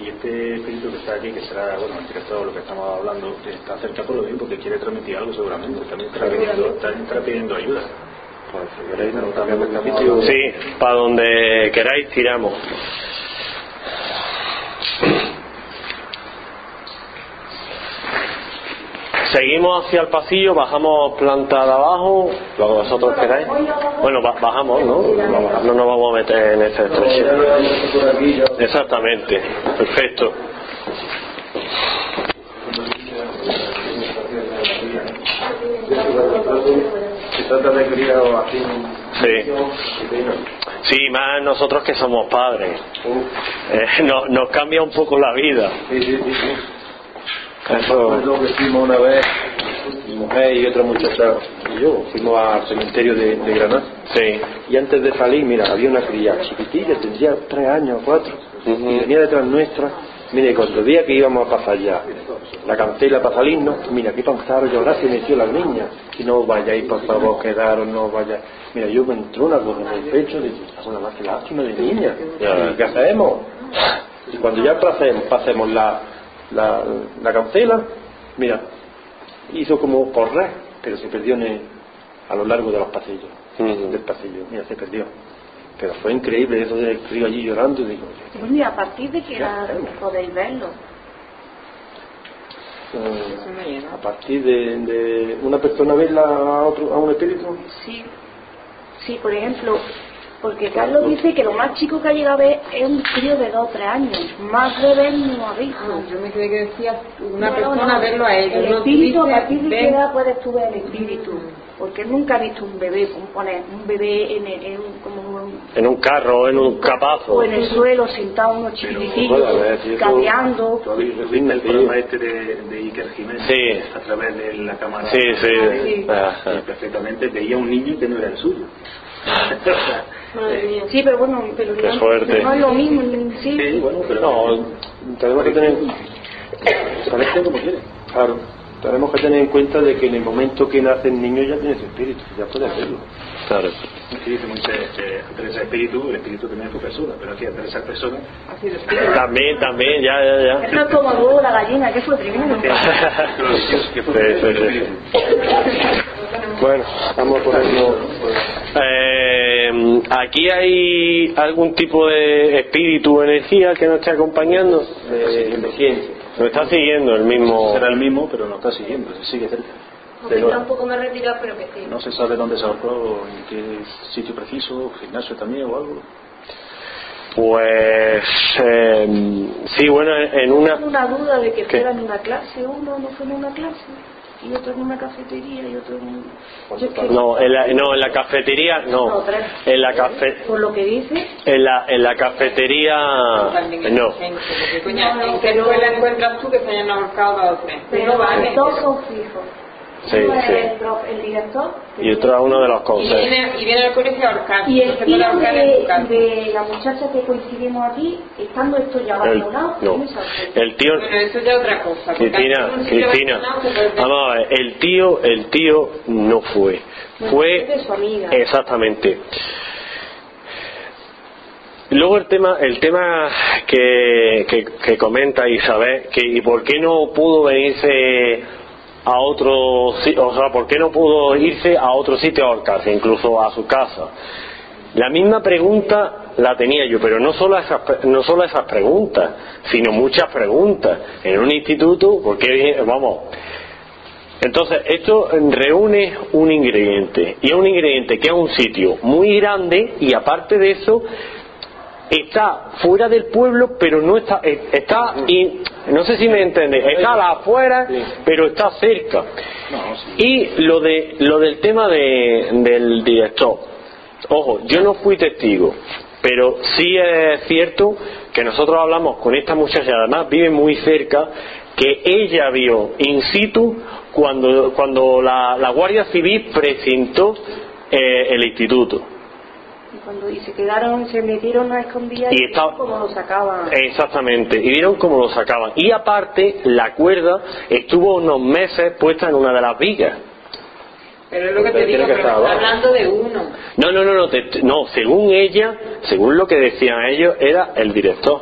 Y este espíritu que está aquí, que será, bueno, el director de lo que estamos hablando, está cerca por lo bien porque quiere transmitir algo seguramente. También está pidiendo, está pidiendo ayuda. Pues si queréis. Sí, para donde queráis tiramos. Seguimos hacia el pasillo, bajamos planta de abajo, lo que vosotros queráis. Bueno, ba- bajamos, ¿no? No nos vamos a meter en ese estrecho. Exactamente, perfecto. Sí. Sí, más nosotros que somos padres. Eh, no- nos cambia un poco la vida. Eso- Recuerdo que fuimos una vez, mi mujer y otra muchacha y yo, fuimos al cementerio de, de Granada. Sí. Y antes de salir, mira, había una cría chiquitilla, tendría tres años o cuatro, y venía detrás nuestra. Mire, cuando el día que íbamos a pasar ya la cancela para salirnos, mira, qué panzaro llorar se metió la niña. Y no vayáis, por favor, quedaros, no vayáis. Mira, yo me entró una cosa en el pecho, dije, una más que lástima de niña. Ya. ¿Y ¿Qué hacemos? Y cuando ya pasemos, pasemos la, la, la cancela, mira, hizo como correr, pero se perdió en el- a lo largo de los pasillos, Ujú. del pasillo, mira, se perdió. Pero fue increíble eso del crío allí llorando, digo, Bueno, y a partir de que edad podéis verlo. eh, a partir de, de una persona verla a, otro, a un espíritu, Sí. Sí, por ejemplo, porque Carlos dice que lo más chico que ha llegado a ver es un crío de 2 o 3 años. Más bebés no ha visto. Ah, yo me creí que decía una No, persona no, verlo a ellos. El no espíritu, a partir de qué edad puedes tú ver el espíritu. Porque él nunca ha visto un bebé, como poner un bebé en, el, en un, como un- En un carro, en un capazo. o en el suelo sentado unos chiquititos, si eso- gateando. ¿Viste el programa este de, de Iker Jiménez? Sí. A través de la cámara. Sí, sí. sí. Ajá. Y perfectamente veía un niño que no era el suyo. Sí, pero bueno, pero Qué no, suerte. no es lo mismo. Sí. sí, bueno, pero no, tenemos que tener, parece como quiere. claro, tenemos que tener en cuenta de que en el momento que nace el niño ya tiene su espíritu, ya puede hacerlo. Claro. Sí, dice Moisés, que antes de ser espíritu, el espíritu también es tu persona, pero aquí de ser persona, Así de espíritu. También, también, ya, ya, ya. Esto es como el huevo de la gallina, que fue primero. que fue Sí, sí, el sí. espíritu. Bueno, vamos a ponerlo. Eh, aquí hay algún tipo de espíritu o energía que nos esté acompañando. de emergencia. Nos está siguiendo el mismo. Será el mismo, pero no está siguiendo, se sigue cerca. Aunque está un poco más retirado, pero que sí. No se sabe dónde se ahorcó, en qué sitio preciso, gimnasio también o algo. Pues eh, sí, bueno, en una. Una duda de que fuera en una clase, uno no fue en una clase, y otro en una cafetería, y otro en un... Yo es que- No, en la, no, en la cafetería, no. En la cafe, Por lo que dice, en la, en la cafetería, no. porque, ¿En qué escuela encuentras tú que se hayan ahorcado tres? pero son fijos. Sí, sí. el, el director Y otro es uno de los Y consejos. viene, y viene al colegio a ahorcar. y el no tío de, de la muchacha que coincidimos aquí, estando esto ya El, abandonado, no. me sorprende. el tío, Bueno, eso ya es otra cosa. Cristina, Cristina, vamos a ver, el tío, el tío no fue, Bueno, fue de su amiga. exactamente. Luego el tema, el tema que, que, que comenta Isabel, que y por qué no pudo venirse a otro, si- o sea, por qué no pudo irse a otro sitio a ahorcarse, incluso a su casa. La misma pregunta la tenía yo, pero no solo esas, no solo esas preguntas, sino muchas preguntas. En un instituto, porque, vamos, entonces esto reúne un ingrediente, y es un ingrediente que es un sitio muy grande, y aparte de eso, está fuera del pueblo, pero no está, eh, está, y, no sé si me entiende, está a la afuera, pero está cerca. Y lo de, lo del tema de, del director, ojo, yo no fui testigo, pero sí es cierto que nosotros hablamos con esta muchacha, además vive muy cerca, que ella vio in situ cuando, cuando la, la Guardia Civil presentó eh, el instituto. Y cuando y se quedaron, se metieron a escondidas Y y, está- como lo sacaban. Exactamente, y vieron cómo lo sacaban. Y aparte, la cuerda estuvo unos meses puesta en una de las vigas. Pero es lo que te digo, que pero está hablando de uno. No, no, no, no, te- no, según ella, según lo que decían ellos, era el director.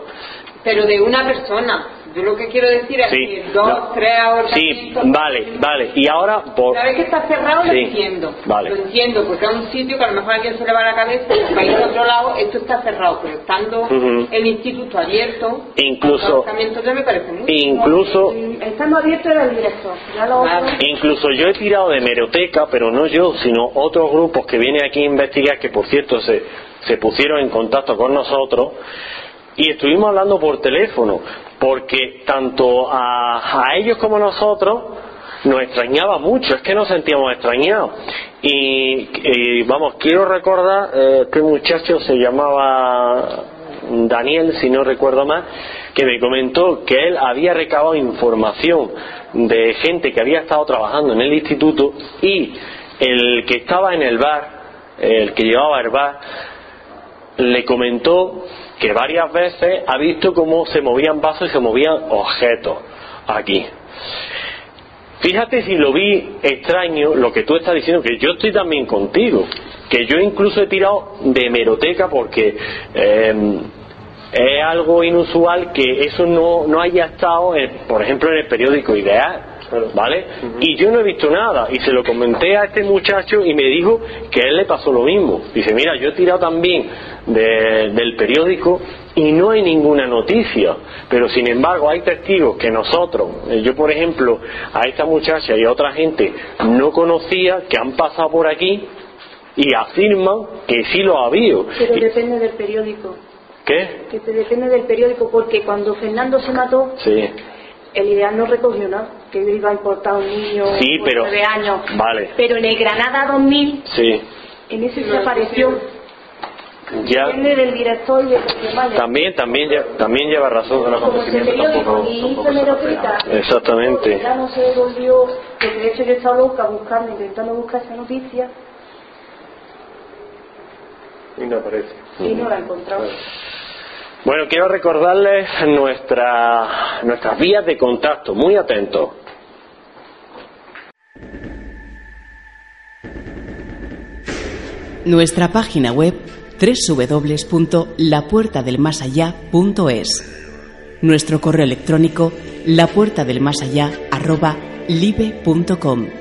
Pero de una persona. Yo lo que quiero decir es Sí, que dos, no. tres Sí, vale, vale. Y ahora, por... Una vez que está cerrado lo Sí, entiendo. vale. Lo entiendo, porque es un sitio que a lo mejor a quien se le va la cabeza, y va a ir a otro lado, esto está cerrado, pero estando el instituto abierto, Incluso- los ahorcamientos ya me parece mucho. incluso, Estando abierto era el director. Ya lo Vale. incluso yo he tirado de meroteca, pero no yo, sino otros grupos que vienen aquí a investigar, que por cierto se, se pusieron en contacto con nosotros, y estuvimos hablando por teléfono, porque tanto a, a ellos como a nosotros nos extrañaba mucho, es que nos sentíamos extrañados. Y, y, vamos, quiero recordar, eh, este muchacho se llamaba Daniel, si no recuerdo más, que me comentó que él había recabado información de gente que había estado trabajando en el instituto y el que estaba en el bar, el que llevaba el bar, le comentó que varias veces ha visto cómo se movían vasos y se movían objetos aquí. Fíjate si lo vi extraño lo que tú estás diciendo, que yo estoy también contigo, que yo incluso he tirado de hemeroteca porque eh, es algo inusual que eso no, no haya estado, por ejemplo, en el periódico Ideal. ¿Vale? Y yo no he visto nada. Y se lo comenté a este muchacho y me dijo que a él le pasó lo mismo. Dice, mira, yo he tirado también del periódico y no hay ninguna noticia. Pero sin embargo hay testigos que nosotros, eh, yo por ejemplo, a esta muchacha y a otra gente no conocía que han pasado por aquí y afirman que sí lo ha habido. Pero depende del periódico. ¿Qué? Que depende del periódico, porque cuando Fernando se mató, Sí. El ideal no recogió nada, que iba a importar un niño Sí, de pero- nueve años. Vale. Pero en el Granada 2000, Sí. en ese se apareció. Ya. Depende del director y de. También, también, también lleva razón. Como periódico Exactamente. ya no se devolvió, porque de hecho yo estaba loca buscando, intentando buscar esa noticia Y no aparece. y no la he encontrado. Bueno, quiero recordarles nuestra, nuestras vías de contacto. Muy atentos. Nuestra página web www.lapuertadelmasallá.es Nuestro correo electrónico lapuertadelmasallá@libe.com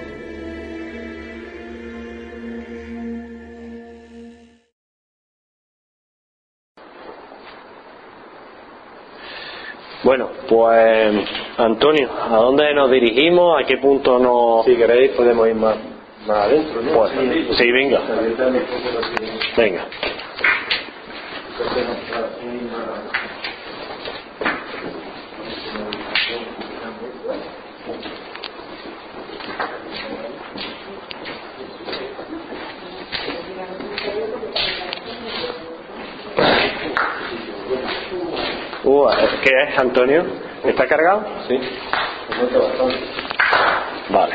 Bueno, pues Antonio, ¿a dónde nos dirigimos? ¿A qué punto nos...? Si queréis podemos ir más, más adentro, ¿no? Pues, sí, venga. Venga. Uh, ¿Qué es, Antonio? ¿Está cargado? Sí. Vale.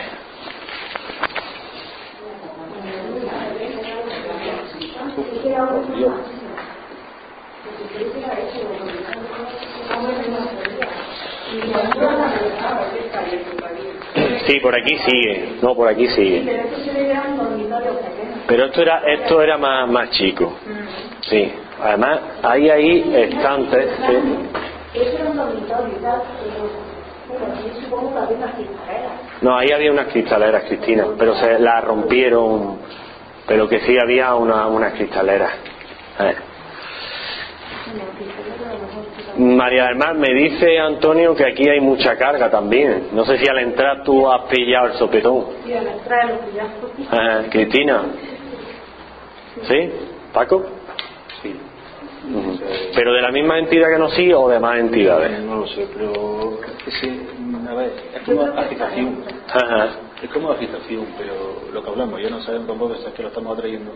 Sí, por aquí sigue. No, por aquí sigue. Pero esto era esto era más más chico. Sí. Además, hay ahí estantes. Eso era un dormitorio y tal, pero bueno, yo supongo que había unas cristaleras. No, ahí había unas cristaleras, Cristina, pero se las rompieron. Pero que sí había una, unas cristaleras. Eh. María del Mar, me dice Antonio que aquí hay mucha carga también. No sé si al entrar tú has pillado el sopetón. Y al entrar pillazos. Eh, Cristina. ¿Sí? ¿Paco? ¿Pero de la misma entidad que nos sigue o de más entidades? No lo sé, pero es que, a ver, es como agitación. Ajá. Es como agitación, pero lo que hablamos, ya no sabemos tampoco es que lo estamos atrayendo.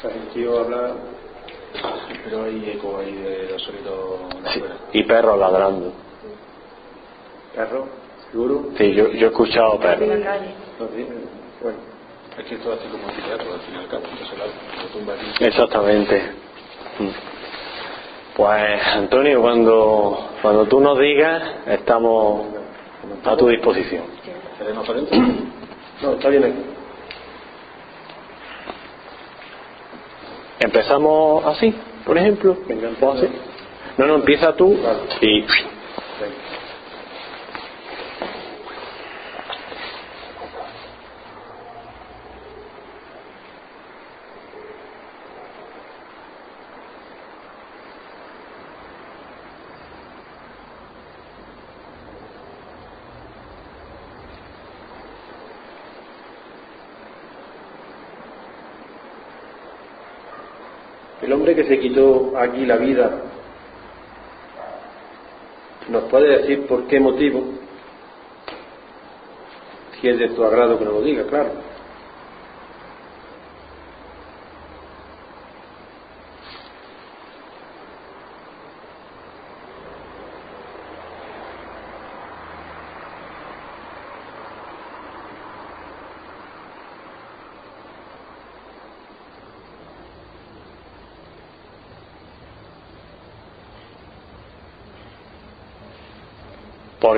Se ha sentido hablar Pero hay eco ahí de los sonidos Sí. Y perros ladrando. perro, seguro. Sí, yo, yo he escuchado perros. En la calle. No, sí, Bueno, Es que esto hace como un teatro al fin y al cabo, entonces lo tumba aquí. Exactamente. Mm. Pues Antonio, cuando, cuando tú nos digas, estamos a tu disposición. ¿Queremos para adentro? no, está bien aquí. ¿Empezamos así, por ejemplo? Venga, ¿O así? No, no, empieza tú y... Se quitó aquí la vida, ¿nos puede decir por qué motivo? Si es de tu agrado que no lo diga, claro.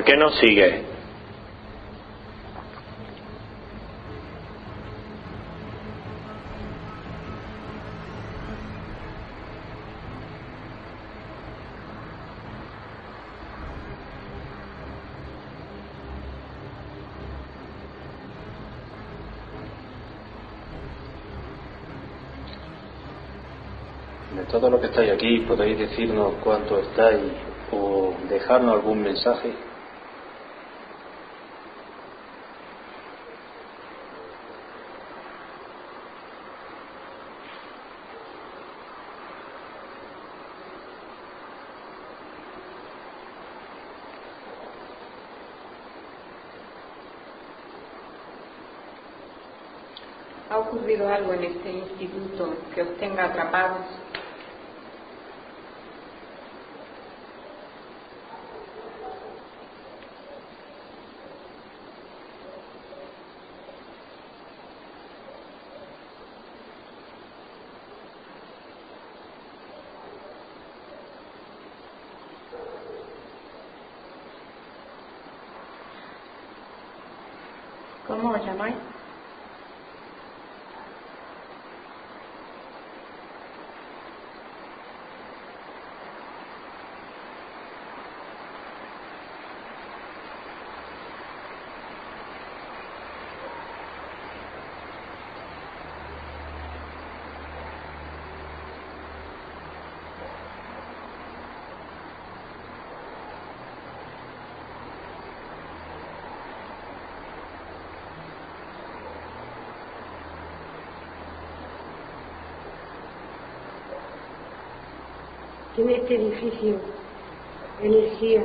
Qué no sigue? De todo lo que estáis aquí, podéis decirnos cuánto estáis o dejarnos algún mensaje. ¿Ha ocurrido algo en este instituto que os tenga atrapados? ¿Cómo os llamáis? Tiene este edificio energía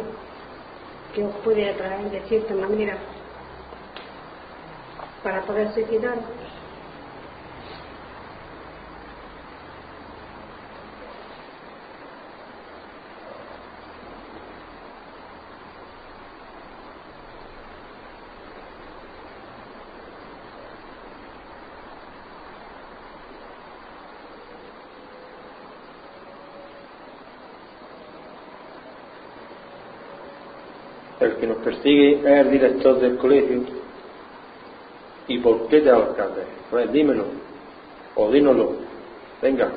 que os puede atraer de cierta manera para poder suicidaros. Persigue es el director del colegio. ¿Y por qué te alcalde? Pues dímelo. O dínoslo. Venga.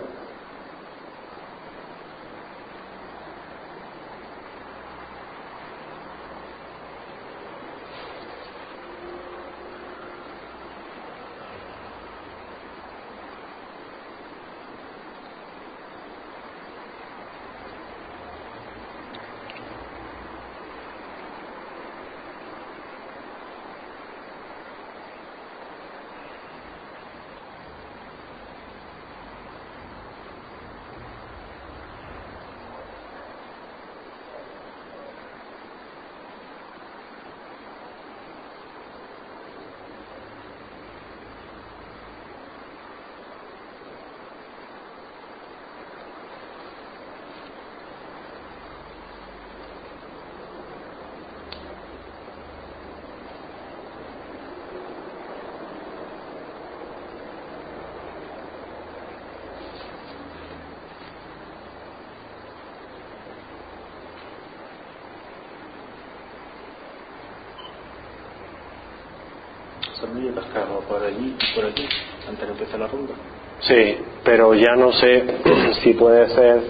Sarmillo cascado por allí y por aquí, antes de empezar la ronda. Sí, pero ya no sé [clears throat] si puede ser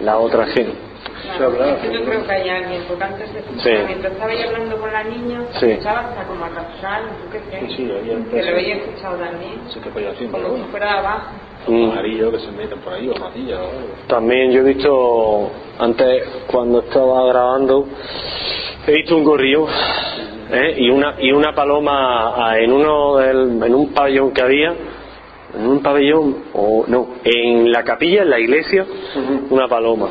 la otra gente. Claro, yo creo que hay alguien, porque antes escuchaba, Sí. mientras estaba yo hablando con la niña, se Sí. escuchaba hasta como arrastrar, ¿tú qué crees? Sí, sí, ahí Que lo había escuchado también, Sí que podía decir, como si fuera de abajo. Mm. Amarillo que se meten por ahí, o matilla o algo. También yo he visto, antes cuando estaba grabando, he visto un gorrión ¿eh? y una y una paloma ah, en uno del- en un pabellón que había, en un pabellón o no, en la capilla, en la iglesia, una paloma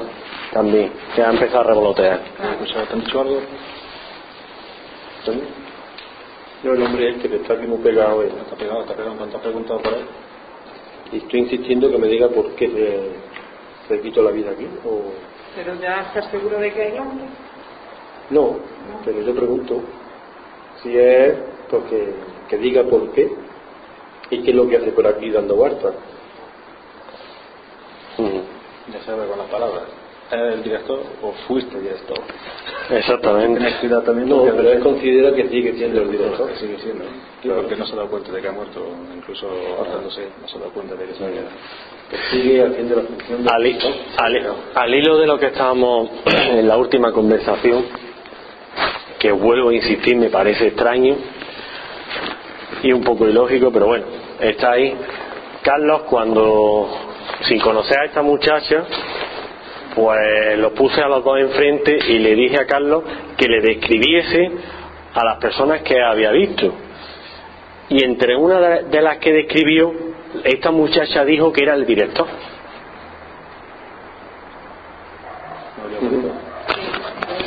también que ha empezado a revolotear. O sea, ¿te han dicho algo? No, el hombre este que está aquí muy pegado, eh. Está pegado, está pegado. ¿Cuánto has preguntado por él? y estoy insistiendo que me diga por qué se, se quitó la vida aquí. O... Pero ya estás seguro de que hay hombre. No, pero yo pregunto si es porque que diga por qué y qué es lo que hace por aquí dando vueltas. Ya sabe con las palabras. ¿Eres el director o fuiste director? Exactamente. Tienes cuidado también No, pero él considera que sigue siendo el director. Que sigue siendo. Claro. Porque no se ha dado cuenta de que ha muerto, incluso ahorrándose, no se ha dado cuenta de que se sigue haciendo la función de Al, al- al hilo de lo que estábamos en la última conversación, que vuelvo a insistir, me parece extraño y un poco ilógico, pero bueno, está ahí. Carlos, cuando, sin conocer a esta muchacha, pues lo puse a los dos enfrente y le dije a Carlos que le describiese a las personas que había visto. Y entre una de las que describió, esta muchacha dijo que era el director.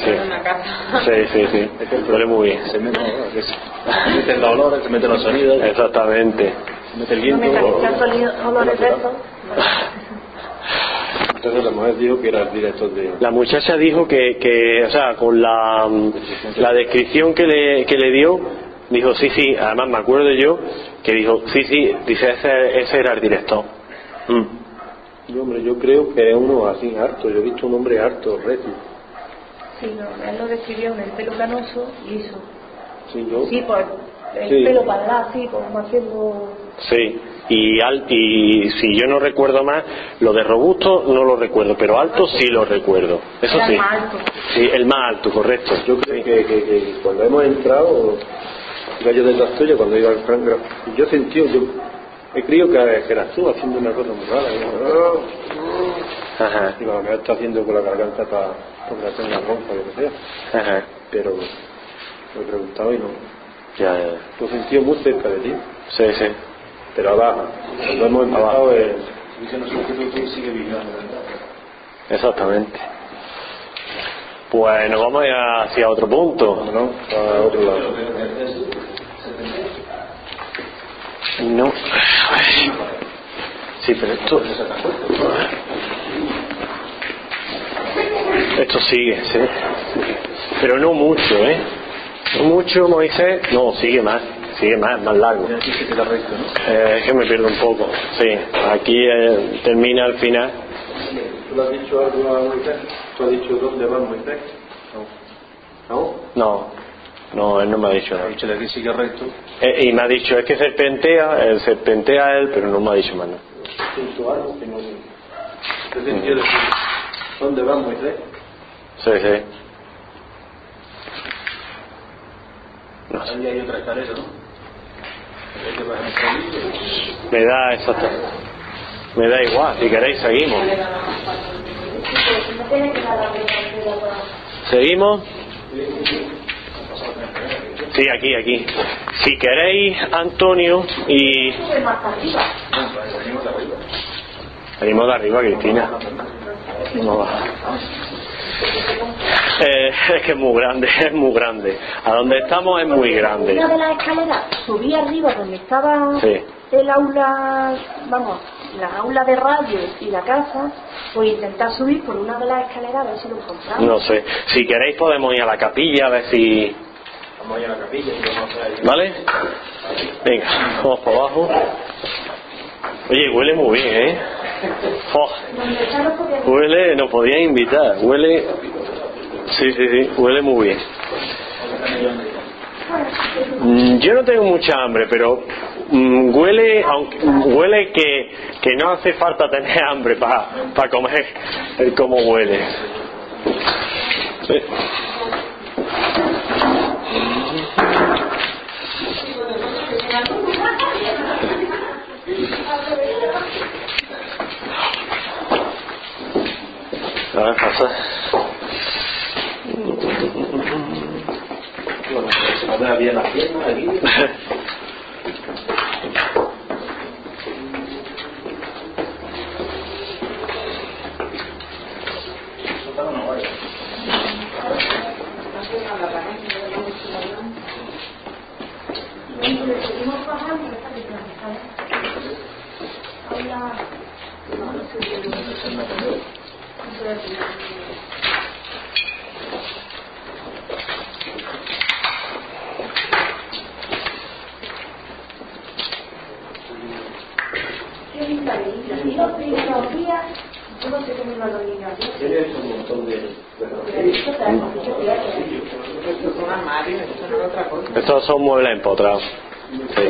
Sí. En una casa. Sí, sí, sí. Huele muy bien. Se mete, que [laughs] se se meten los olores, se meten los sonidos, Exactamente. se mete el No viento. me tantos olores de eso. Entonces la mujer dijo que era el director de... La muchacha dijo que, que o sea, con la, la descripción que le, que le dio, dijo, sí, sí, además me acuerdo yo, que dijo, sí, sí, dice, ese, ese era el director. Mm. Yo, hombre, yo creo que es uno así harto. Yo he visto un hombre harto, recio. Sí, no, él lo describió con el pelo canoso y eso. Sí, yo. Sí, pues el Sí. pelo para atrás, así, como haciendo... Sí, y, al, y si yo no recuerdo más, lo de robusto no lo recuerdo, pero alto sí lo recuerdo. Eso Era sí. el más alto. Sí, el más alto, correcto. Yo creo que, que- que cuando hemos entrado, iba yo detrás tuya cuando iba al frangro, y yo sentí, yo he creído que, que eras tú haciendo una cosa muy rara. Ajá, Y bueno, me está haciendo con la garganta para porque hacer una ronca o lo que sea. ajá. Pero lo he preguntado y no. Ya, ya. Lo he sentido muy cerca de ti, Sí, sí. pero abajo. Cuando hemos empezado, Dice nosotros que tú sigue viviendo. Exactamente. Pues nos vamos a ir hacia otro punto. ¿no? A otro lado. No. Sí, pero esto. Esto sigue, sí. Pero no mucho, ¿eh? No mucho, Moisés. No, sigue más. Sigue más, más largo. Eh, es que me pierdo un poco. Sí, aquí eh, termina al final. ¿Tú has dicho algo a Moisés? ¿Tú has dicho dónde va Moisés? No. ¿No? No, él no me ha dicho Ha nada. dicho de aquí sigue recto. Eh, y me ha dicho, es que serpentea, él serpentea él, pero no me ha dicho más nada. ¿dónde va Moisés? Sí, sí. No. Me da exacto. Me da igual, si queréis seguimos. ¿Seguimos? Sí, aquí, aquí. Si queréis, Antonio, y... Venimos de arriba, Cristina. No va. Eh, es que es muy grande, [laughs] es muy grande. A donde estamos es muy grande. Una de las escaleras subí arriba donde estaba Sí. el aula, vamos, la aula de radio y la casa, pues intentar subir por una de las escaleras a ver si lo encontramos. No sé. Si queréis podemos ir a la capilla a ver si... Vamos allá a la capilla y vamos a. ¿Vale? Venga, vamos para abajo. Oye, huele muy bien, ¿eh? [laughs] Porque- huele, nos podían invitar. Huele... Sí, sí, sí, huele muy bien. Mm, Yo no tengo mucha hambre, pero mm, huele, aunque huele que, que no hace falta tener [laughs] hambre para comer el cómo huele. Sí. نعم حصل Thank you. Estos son armarios, esto no es otra cosa. Estos son muebles empotrados. Sí.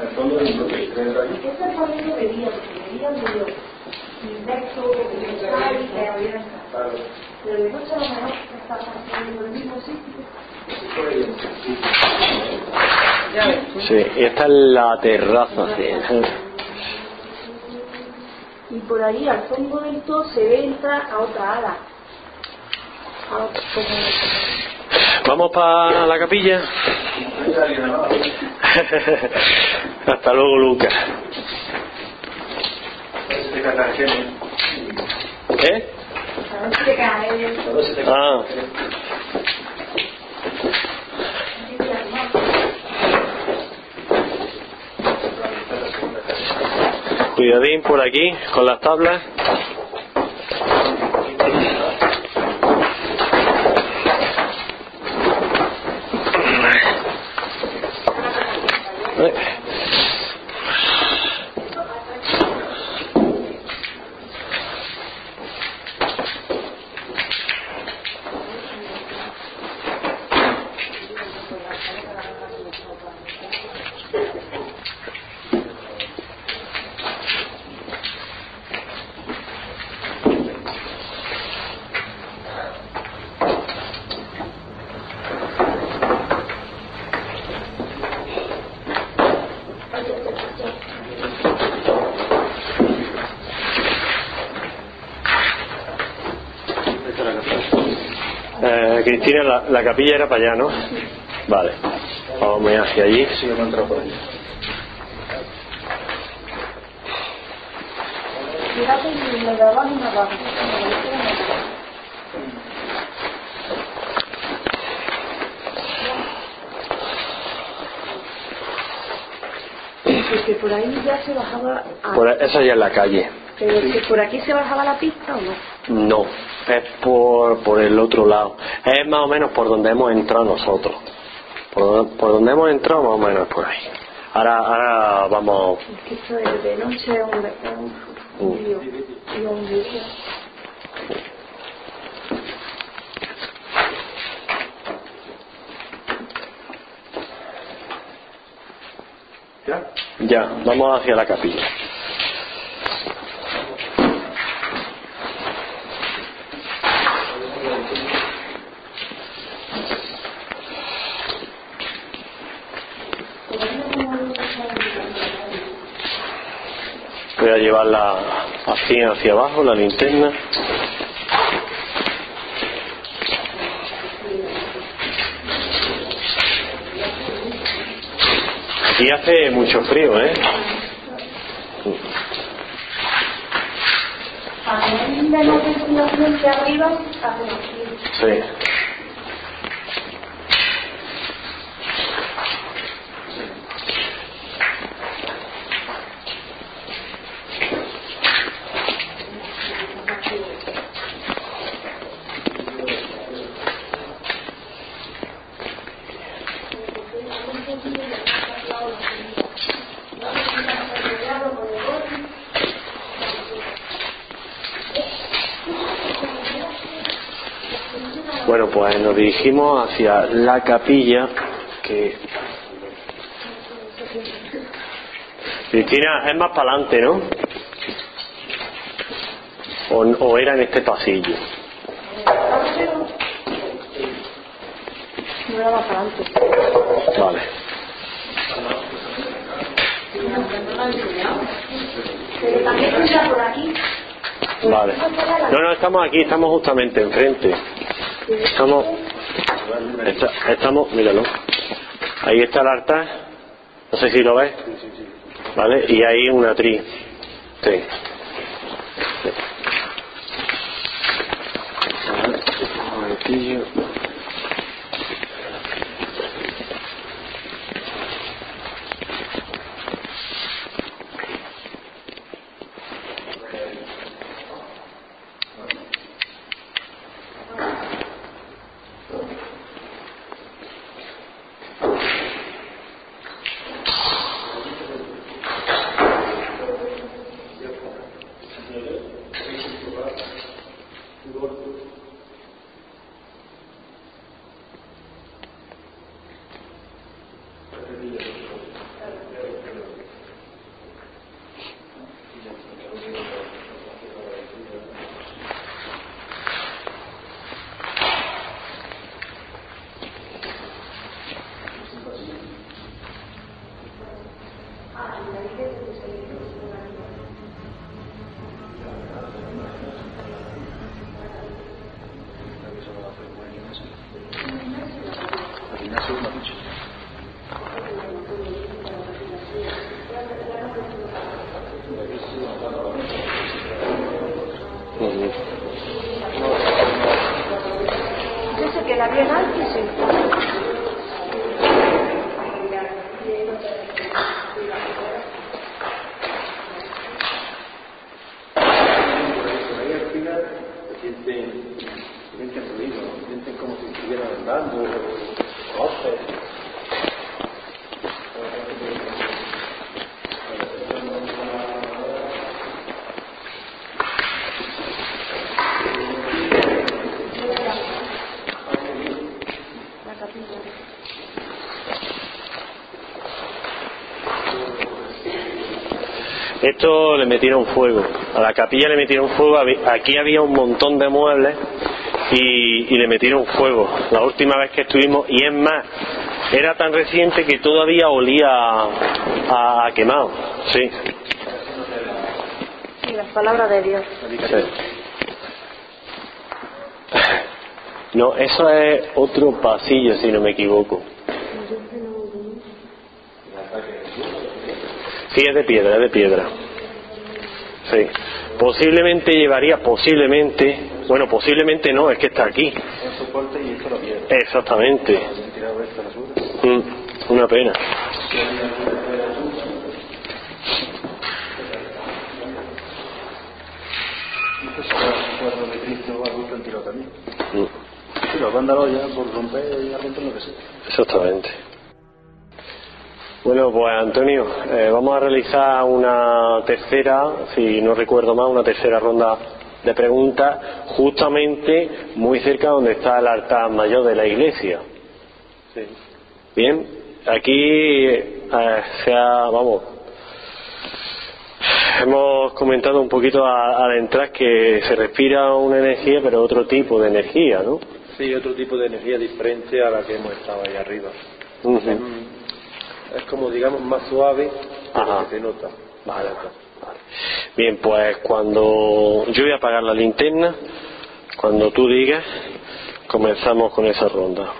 Eso es por eso que veía, porque veía medio inverso, medio tal, que había Pero de noche a lo mejor está pasando en el mismo sitio. Ya ves tú. Sí, y esta es la terraza. sí. Y por ahí, al fondo del todo, se ve entrar a otra ala. A Vamos para la capilla. [laughs] Hasta luego, Lucas. ¿Eh? te cae. Ah. Cuidadín por aquí con las tablas. Eh. Eh, Cristina, la, la capilla era para allá, ¿no? Vale. Vamos hacia allí. Sí, me he por allí. Lo lo. Porque por ahí ya se bajaba a... Por, esa ya es la calle. Pero que por aquí se bajaba la pista o no. No, es por, por el otro lado. Es más o menos por donde hemos entrado nosotros. Por, donde- por donde hemos entrado, más o menos es por ahí. Ahora, ahora vamos. Es que esto de, de noche es un, un, un lío. Y un lío. Ya, vamos hacia la capilla. Voy a llevarla así hacia abajo, la linterna. Aquí hace mucho frío, ¿eh? Para tener la ventilación de arriba, hace frío. Sí. Bueno, pues nos dirigimos hacia la capilla que... Cristina, es más para adelante, ¿no? O, o era en este pasillo. No era más para adelante. Vale. Pero también entra por aquí. Vale. No, no, estamos aquí, estamos justamente enfrente. Estamos... esta- estamos, míralo. Ahí está el altar. No sé si lo ves. ¿Vale? Y ahí una tri. Sí. Esto le metieron fuego. A la capilla le metieron fuego. Aquí había un montón de muebles y, y le metieron fuego. La última vez que estuvimos, y es más, era tan reciente que todavía olía a, a quemado. Sí. Sí, las palabras de Dios. Sí. No, eso es otro pasillo, si no me equivoco. Sí, es de piedra, es de piedra. Sí. Posiblemente llevaría, posiblemente, bueno, posiblemente no, es que está aquí. Exactamente. Mm, una pena. Mm, Sí, los vándalos ya por romper y romper lo que sea. Exactamente. Bueno, pues Antonio, eh, vamos a realizar una tercera, si no recuerdo mal, una tercera ronda de preguntas, justamente muy cerca donde está el altar mayor de la iglesia. Sí. Bien, aquí eh, se ha, vamos, hemos comentado un poquito al entrar que se respira una energía, pero otro tipo de energía, ¿no? Sí, otro tipo de energía diferente a la que hemos estado ahí arriba. Es como, digamos, más suave, Ajá. que se nota. Vale, vale. Bien, pues cuando yo voy a apagar la linterna, cuando tú digas, comenzamos con esa ronda.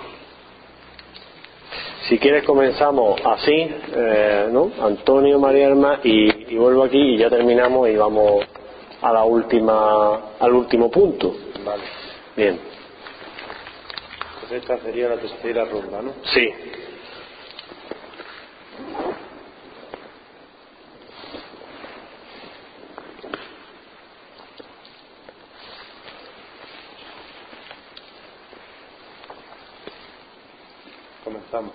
Si quieres comenzamos así, eh, ¿no? Antonio, María Herma y, y vuelvo aquí y ya terminamos y vamos a la última, al último punto. Vale. Bien, Pues esta sería la tercera ronda, ¿no? sí. Comenzamos.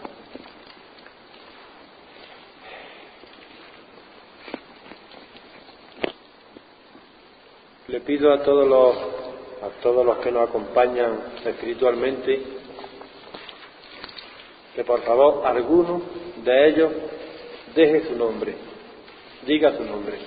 Le pido a todos los a todos los que nos acompañan espiritualmente que por favor alguno de ellos deje su nombre, diga su nombre.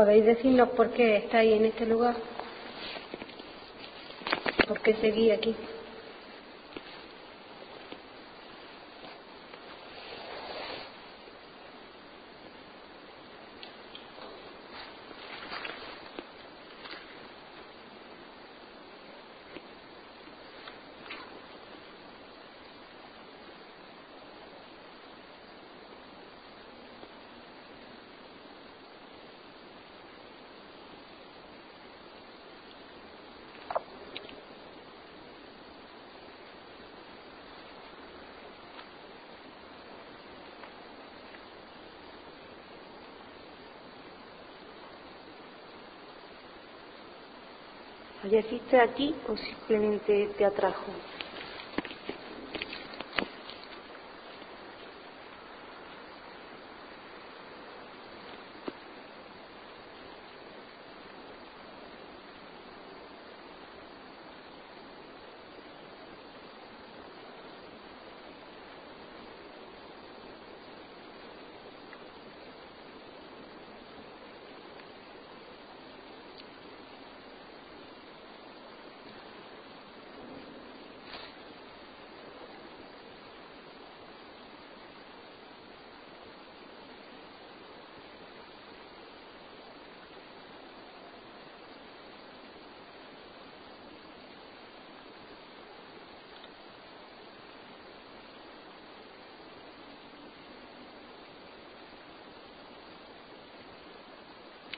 ¿Podéis decirnos por qué estáis en este lugar? ¿Por qué seguís aquí? ¿Falleciste aquí o simplemente te atrajo?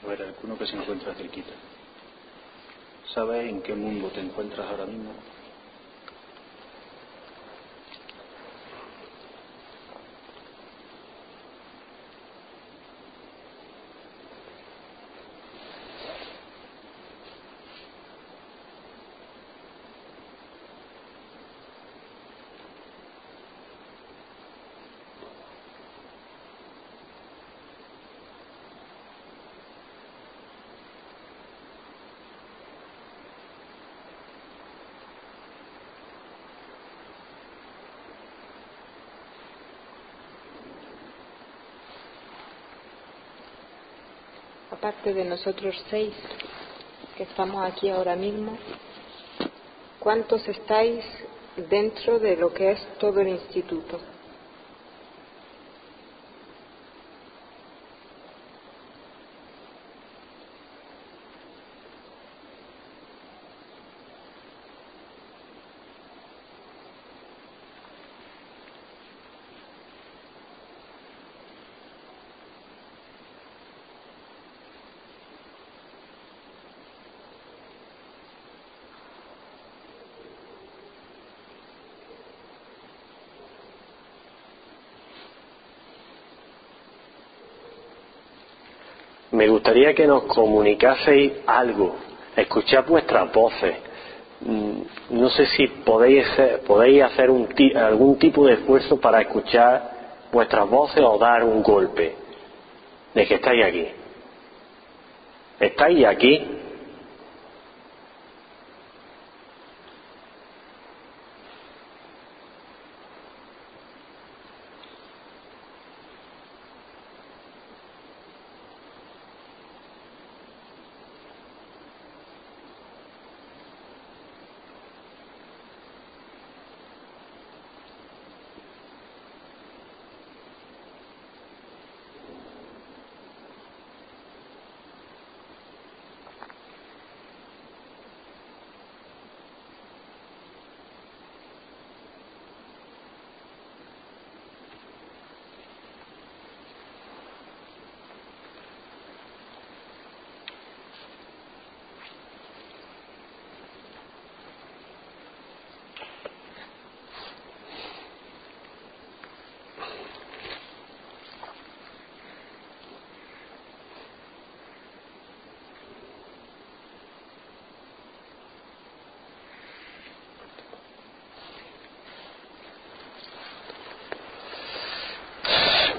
A ver, alguno que se encuentra cerquita. ¿Sabes en qué mundo te encuentras ahora mismo? Aparte de nosotros seis que estamos aquí ahora mismo, ¿cuántos estáis dentro de lo que es todo el instituto? Me gustaría que nos comunicaseis algo, escuchar vuestras voces. Mm, No sé si podéis, podéis hacer un algún tipo de esfuerzo para escuchar vuestras voces o dar un golpe de que estáis aquí. ¿Estáis aquí?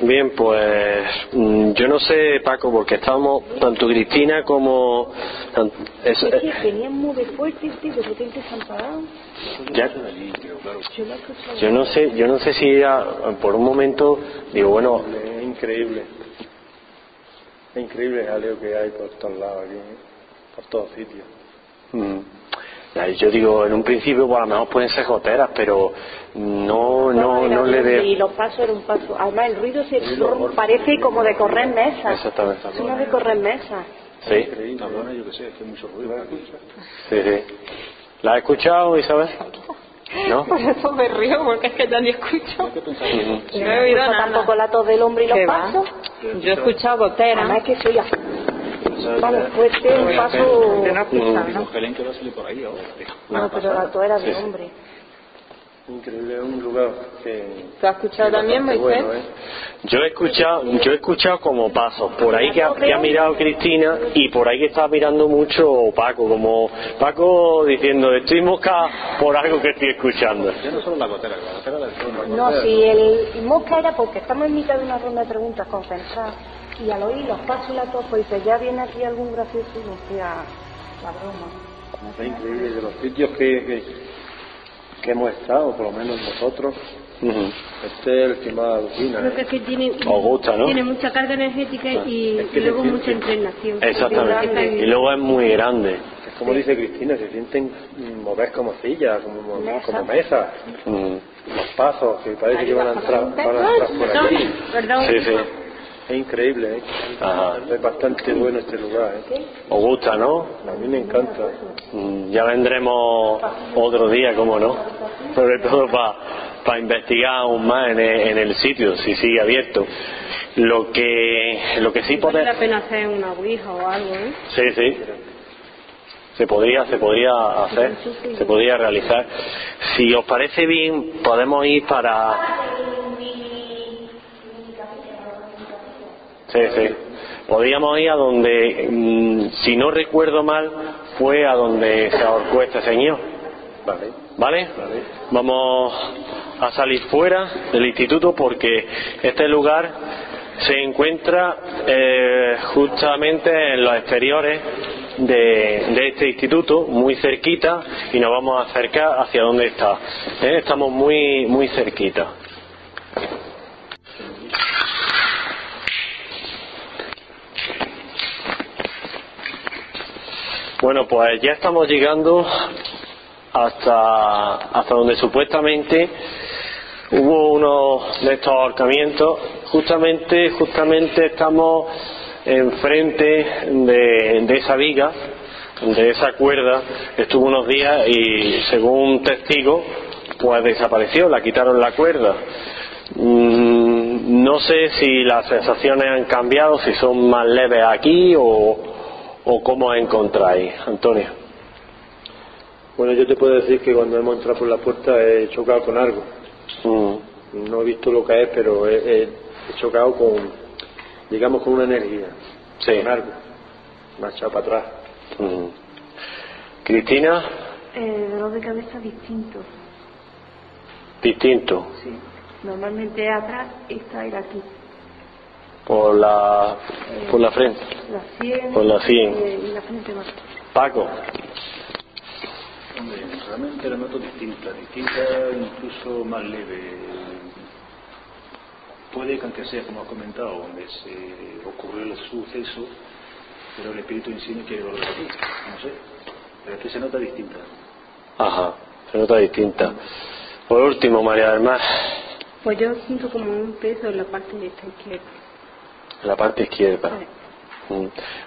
Bien, pues mm, yo no sé, Paco, porque estábamos, tanto Cristina como... tan- es- Es que eh, venían muy de fuerte y de repente se han parado. ya- Yo no sé, yo no sé si era, por un momento digo, bueno, Es increíble. Es increíble el jaleo que hay por todos lados aquí, ¿eh? por todos sitios. Yo digo, en un principio, pues, a lo mejor pueden ser goteras, pero no, no, no le Y de... los pasos eran un paso. Además, el ruido se parece como de correr mesas. Exactamente. Es una de correr mesas. Sí, Tablona, yo que sé, es que hay mucho ruido. sí, sí. ¿La has escuchado, Isabel? ¿No? Por eso me río, porque es que ya ni escucho. Ujú. No he oído nada. tampoco la tos del hombre y los pasos. Yo he escuchado gotera. Además, es que soy así. Vamos, fuerte, un paso. Yo no he escuchado, ¿no? Ojalá que va a salir por ahí ahora. No, pero la tos era de hombre. Increíble, un lugar que... ¿Tú has escuchado también, Moisés? bueno, ¿eh? Yo he escuchado, yo he escuchado como pasos, por ahí que ha, que ha mirado Cristina y por ahí que estaba mirando mucho Paco, como Paco diciendo, estoy mosca por algo que estoy escuchando. Ya no solo la gotera, la gotera del fondo. No, si el mosca era porque estamos en mitad de una ronda de preguntas concentradas y al oír los pasos y la tos, pues dice, ya viene aquí algún gracioso y hacía la broma. Es increíble, de los sitios que, que, que hemos estado, por lo menos nosotros, este es el que más alucina. Creo ¿eh? que es que tiene, Os gusta, ¿no? tiene mucha carga energética y, Es que y luego mucha impregnación. Exactamente. Y luego es muy grande. Es como dice Cristina, se sienten mm, mover como sillas, como, mo- Mesa. como mesas, Ujú. los pasos, que parece que van a entrar, van a entrar por aquí. Perdón. Sí, sí. Es increíble, ¿eh? Ajá. es bastante bueno este lugar. ¿eh? Os gusta, ¿no? A mí me encanta. Mm, Ya vendremos otro día, como no, sobre todo para investigar aún más en el, en el sitio, si sigue abierto. Lo que, lo que sí Vale la podemos... pena hacer una ouija o algo, ¿eh? Sí, sí. Se podría, se podría hacer, se podría realizar. Si os parece bien, podemos ir para... Sí, sí. Podríamos ir a donde, mm, si no recuerdo mal, fue a donde se ahorcó este señor. Vale. ¿Vale? Vamos a salir fuera del instituto porque este lugar se encuentra eh, justamente en los exteriores de, de este instituto, muy cerquita, y nos vamos a acercar hacia donde está. ¿eh? Estamos muy, muy cerquita. Bueno, pues ya estamos llegando hasta, hasta donde supuestamente hubo uno de estos ahorcamientos. Justamente, justamente estamos enfrente de, esa viga, de esa cuerda, estuvo unos días y según un testigo, pues desapareció, la quitaron la cuerda. Mm, no sé si las sensaciones han cambiado, si son más leves aquí o, o cómo os encontráis, Antonio. Bueno, yo te puedo decir que cuando hemos entrado por la puerta he chocado con algo. Mm, No he visto lo que es, pero he, he- he chocado con, digamos, con una energía. Sí. Con algo. Me ha echado para atrás. mm. Cristina, Eh, dolor de cabeza distinto. distinto. Sí. Normalmente atrás está ir aquí. Por la, por la frente. Por la sien. eh. Paco. Hombre, realmente la noto distinta, distinta incluso más leve. Puede que aunque sea, como has comentado, donde se ocurrió el suceso, pero el espíritu en sí no quiere volver aquí, no sé. Pero es que se nota distinta. Ajá, se nota distinta. Por último, María del Mar, Pues yo siento como un peso en la parte de esta izquierda. En la parte izquierda. Mm.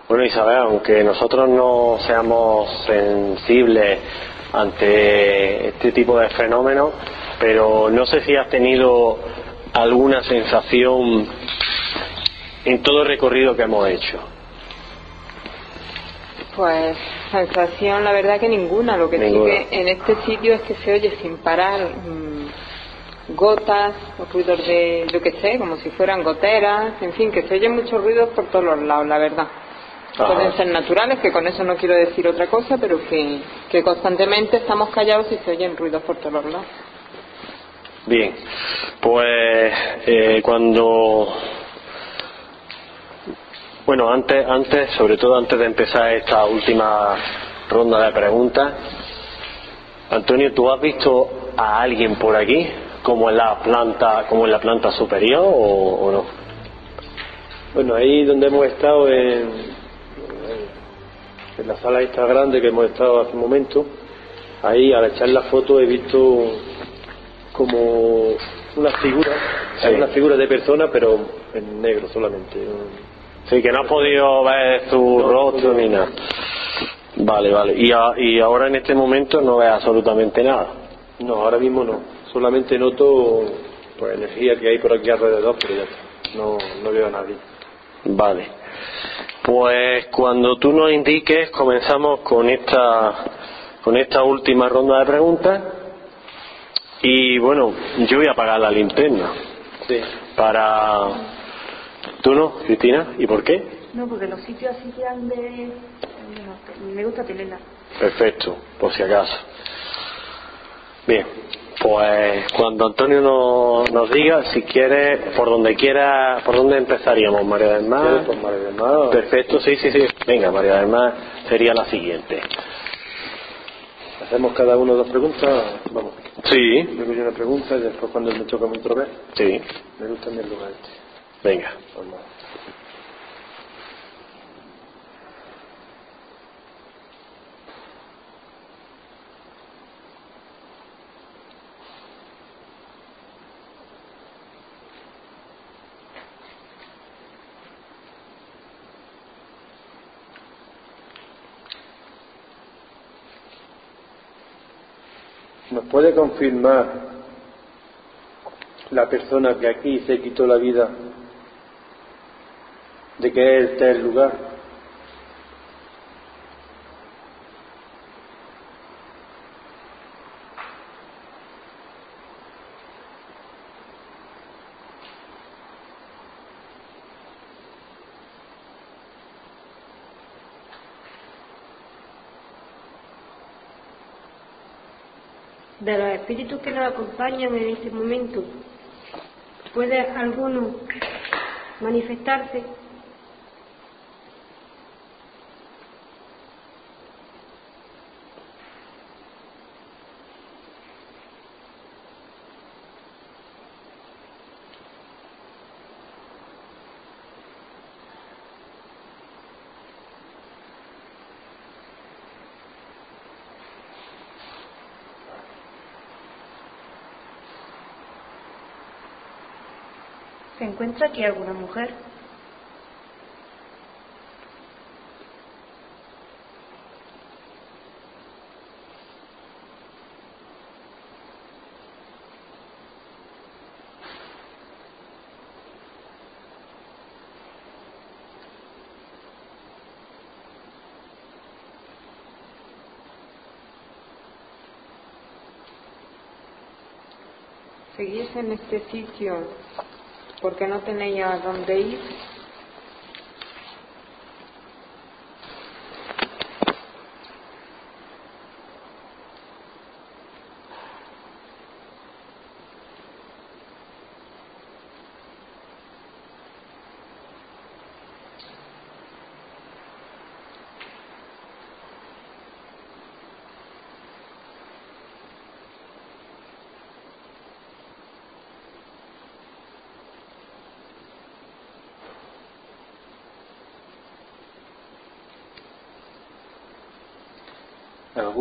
Bueno, Isabel, aunque nosotros no seamos sensibles ante este tipo de fenómenos, pero no sé si has tenido alguna sensación en todo el recorrido que hemos hecho. Pues sensación, la verdad que ninguna. Lo que Ninguna. sí que en este sitio es que se oye sin parar mm, gotas, ruidos de, yo qué sé, como si fueran goteras, en fin, que se oyen muchos ruidos por todos los lados, la verdad. Ajá. Pueden ser naturales, que con eso no quiero decir otra cosa, pero que, que constantemente estamos callados y se oyen ruidos por todos los lados. Bien, pues eh, cuando bueno antes antes sobre todo antes de empezar esta última ronda de preguntas Antonio tú has visto a alguien por aquí como en la planta como en la planta superior o, o no Bueno, ahí donde hemos estado en, en la sala esta grande que hemos estado hace un momento, ahí al echar la foto he visto como una figura, Sí. una figura de persona, pero en negro solamente. Sí, que no has podido ver su rostro ni nada. Vale, vale. Y, a- y ahora en este momento no ves absolutamente nada. No, ahora mismo no. Solamente noto pues energía que hay por aquí alrededor, pero ya está. No, no veo a nadie. Vale. Pues cuando tú nos indiques, comenzamos con esta, con esta última ronda de preguntas. Y bueno, yo voy a apagar la linterna. Sí. Para. ¿Tú no, Cristina? ¿Y por qué? No, porque los sitios así grandes no, me gusta tenerla. Perfecto, por si acaso. Bien, pues cuando Antonio nos, nos diga, si quiere, por donde quiera, por dónde empezaríamos, María del Mar. ¿Quieres por María del Mar? Perfecto, sí, sí, sí. Venga, María del Mar sería la siguiente. Hacemos cada uno dos preguntas. Vamos. Sí, Luego yo una pregunta y después cuando me toca mi vez, sí, me gusta mi lugar este. venga. Vamos. Puede confirmar la persona que aquí se quitó la vida de que este es el lugar? De los espíritus que nos acompañan en este momento, ¿puede alguno manifestarse? ¿Se encuentra aquí alguna mujer? ¿Seguís en este sitio porque no tenéis a dónde ir?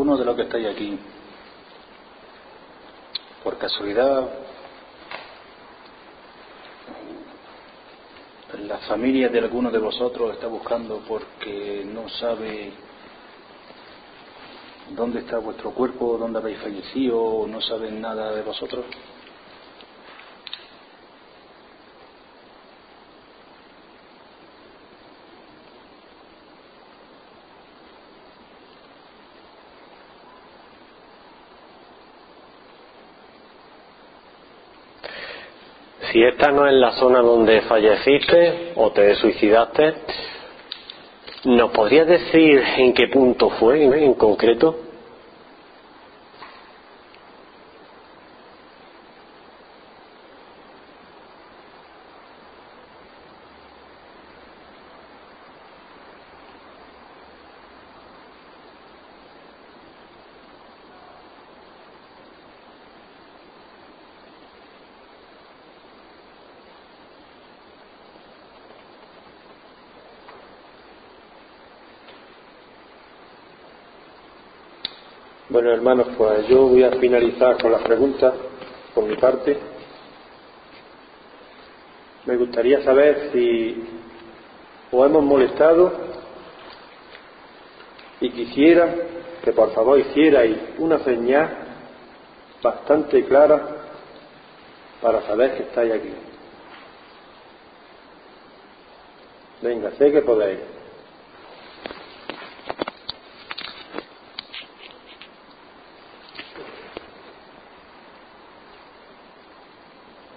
Algunos de los que estáis aquí, por casualidad, la familia de alguno de vosotros está buscando porque no sabe dónde está vuestro cuerpo, dónde habéis fallecido, no saben nada de vosotros. Si esta no es la zona donde falleciste o te suicidaste, ¿nos podrías decir en qué punto fue en concreto? Bueno, hermanos, pues yo voy a finalizar con las preguntas por mi parte. Me gustaría saber si os hemos molestado y quisiera que por favor hicierais una señal bastante clara para saber que estáis aquí. Venga, sé que podéis.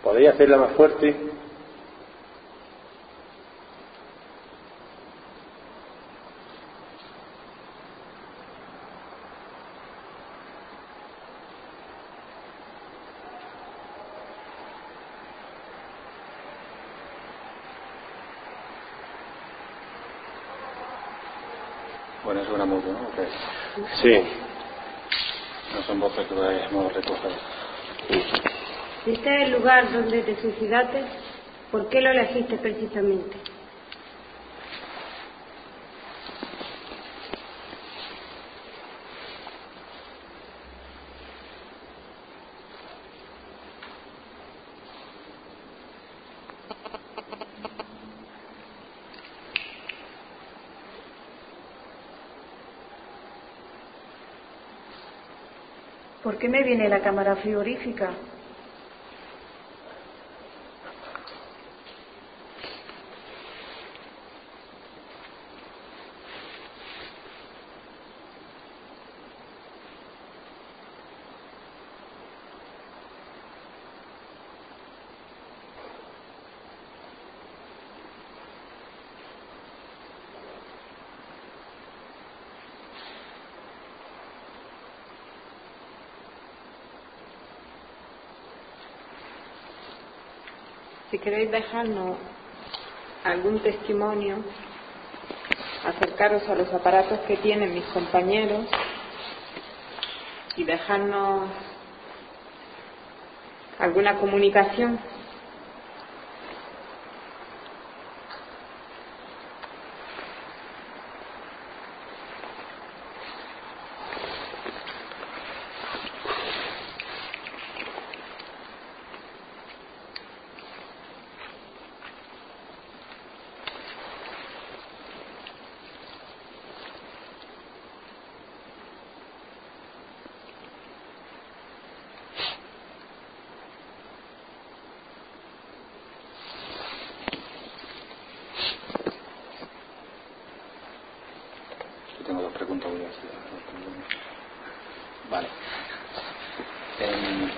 ¿Podéis hacerla más fuerte? Bueno, es una mutua, ¿no? Ok. Sí. No son voces que hemos recogido. Este es el lugar donde te suicidaste, ¿por qué lo elegiste precisamente? ¿Por qué me viene la cámara frigorífica? Queréis dejarnos algún testimonio, acercaros a los aparatos que tienen mis compañeros y dejarnos alguna comunicación. Yo tengo dos preguntas, voy a hacer. Vale. Em,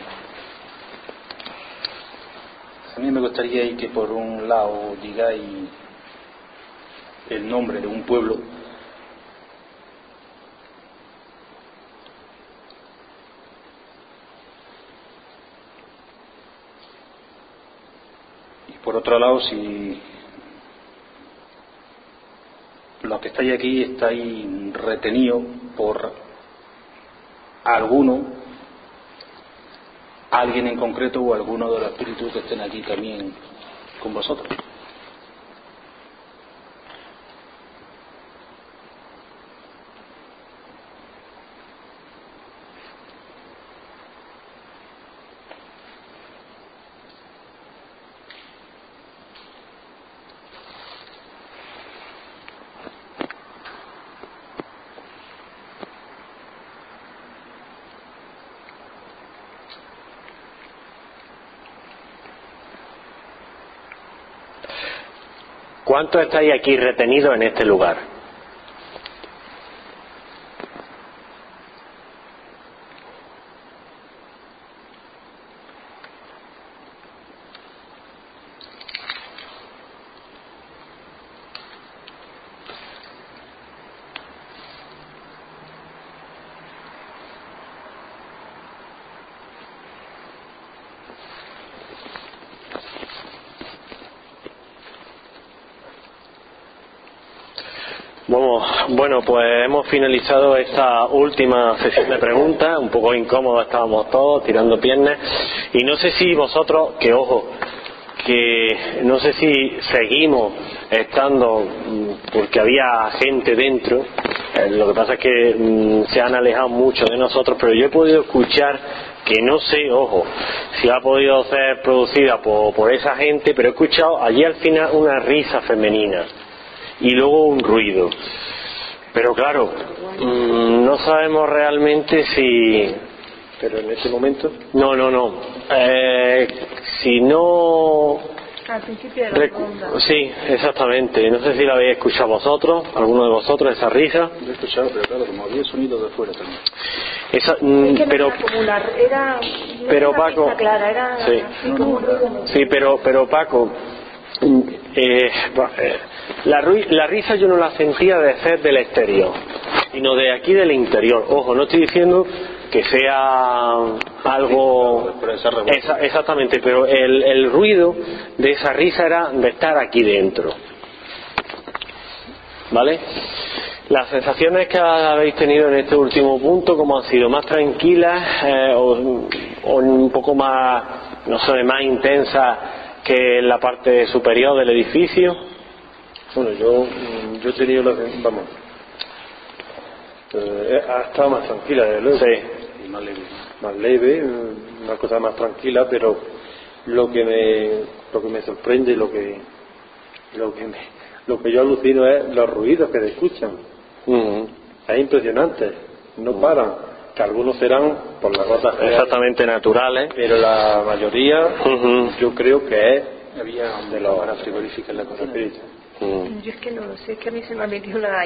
a mí me que por un lado digáis el nombre de un pueblo. Y por otro lado si los que estáis aquí estáis retenidos por alguno, alguien en concreto o alguno de los espíritus que estén aquí también con vosotros. ¿Cuántos estáis aquí retenidos en este lugar? Bueno, bueno, pues hemos finalizado esta última sesión de preguntas, un poco incómodos estábamos todos, tirando piernas, y no sé si vosotros, que ojo, que no sé si seguimos estando mm, porque había gente dentro, eh, lo que pasa es que mm, se han alejado mucho de nosotros, pero yo he podido escuchar que no sé, ojo, si ha podido ser producida por, por esa gente, pero he escuchado allí al final una risa femenina y luego un ruido. Pero claro, mm, no sabemos realmente si... Pero en ese momento, No, no, no. Eh, si no... Al principio de la. Sí, exactamente. No sé si la habéis escuchado vosotros, alguno de vosotros, esa risa. Lo he escuchado, pero claro, como había sonido de fuera también. Esa, mm, Es que no pero era como una, era, no pero era Paco- clara, era Sí. ruido. Sí, pero, pero Paco, mm, eh, eh, la, la risa yo no la sentía de ser del exterior, sino de aquí del interior. Ojo, no estoy diciendo que sea algo... Exactamente, pero el, el ruido de esa risa era de estar aquí dentro. ¿Vale? Las sensaciones que habéis tenido en este último punto, como han sido más tranquilas eh, o, o un poco más, no sé, más intensas que en la parte superior del edificio. Bueno, yo, yo he tenido la... Vamos, eh, ha estado más tranquila, desde luego. Sí. Y más leve. Más leve, una cosa más tranquila, pero lo que me, lo que me sorprende, lo que, lo que me, lo que yo alucino es los ruidos que se escuchan. Es impresionante, no paran, que algunos serán por las hay, Exactamente naturales. pero la mayoría yo creo que es Había de los cámara frigorífica en la cocina. Mm. Yo es que no lo sé, es que a mí se me ha metido la,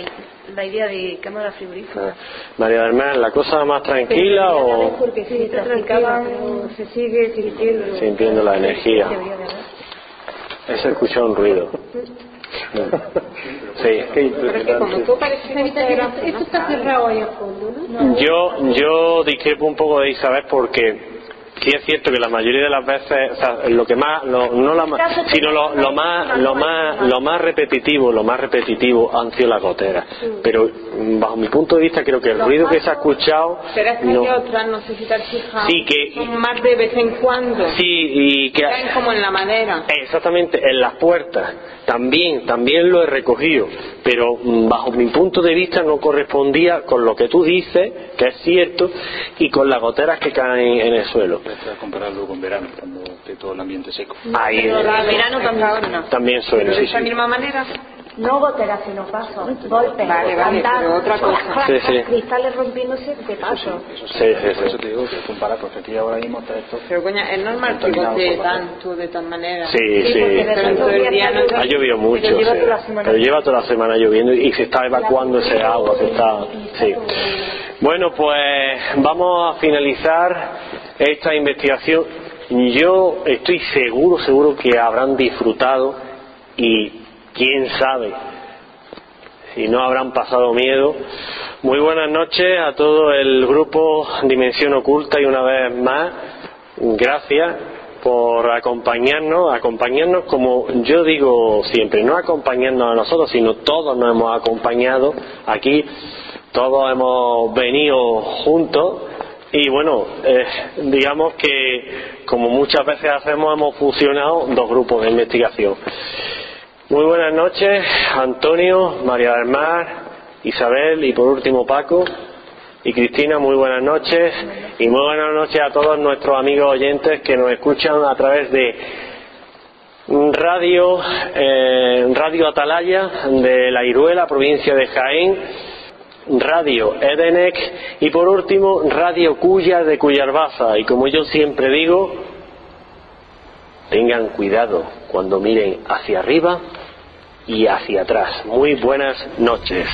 la idea de cámara frigorífica. María del Mar, ¿la cosa más tranquila o Porque sí, está tranquila, pero se sigue sintiendo. sintiendo la energía? He escuchado un ruido. Sí. Qué Pero es que como tú Esto está cerrado ahí al fondo, ¿no? Yo, yo discrepo un poco de Isabel porque sí es cierto que la mayoría de las veces, o sea, lo que más, lo- no la sino lo, lo más, lo más, lo más repetitivo, lo más repetitivo han sido las goteras. Pero mm, bajo mi punto de vista creo que el ruido que se ha escuchado, Pero es que no. hay otras, no sé si te has fijado, Sí, que- son más de vez en cuando. sí y que como en la madera. Exactamente, en las puertas. También, también lo he recogido, pero mm, bajo mi punto de vista no correspondía con lo que tú dices, que es cierto, y con las goteras que caen en el suelo. Esto es compararlo con verano, cuando esté todo el ambiente seco. Ahí Pero la eh, verano también. también suena, De sí, esa sí. misma manera. No goteras, sino pasos, golpes, Vale, vale, andar, pero otra cosa. [laughs] Sí, sí. cristales rompiéndose de paso. Eso Sí, sí, Por sí. eso te digo que comparar, porque aquí ahora mismo está esto. Pero coña, es normal que Contaminado gote por la tanto de tal manera. Sí, Sí, sí. Pero el día día no Ha llovido mucho, Pero lleva sí. toda la semana. Pero lleva toda la semana lloviendo y se está evacuando ese agua que está. Sí. Bueno, pues vamos a finalizar esta investigación. Yo estoy seguro, seguro que habrán disfrutado y quién sabe si no habrán pasado miedo. Muy buenas noches a todo el grupo Dimensión Oculta y una vez más, gracias por acompañarnos, acompañarnos como yo digo siempre, no acompañarnos a nosotros, sino todos nos hemos acompañado aquí, todos hemos venido juntos y bueno, eh, digamos que como muchas veces hacemos, hemos fusionado dos grupos de investigación. Muy buenas noches, Antonio, María del Mar, Isabel y por último Paco y Cristina, muy buenas noches y muy buenas noches a todos nuestros amigos oyentes que nos escuchan a través de Radio, eh, Radio Atalaya de La Iruela, provincia de Jaén, Radio Edenec y por último Radio Cuya de Cuyarbaza. Y como yo siempre digo, tengan cuidado cuando miren hacia arriba y hacia atrás. Muy buenas noches.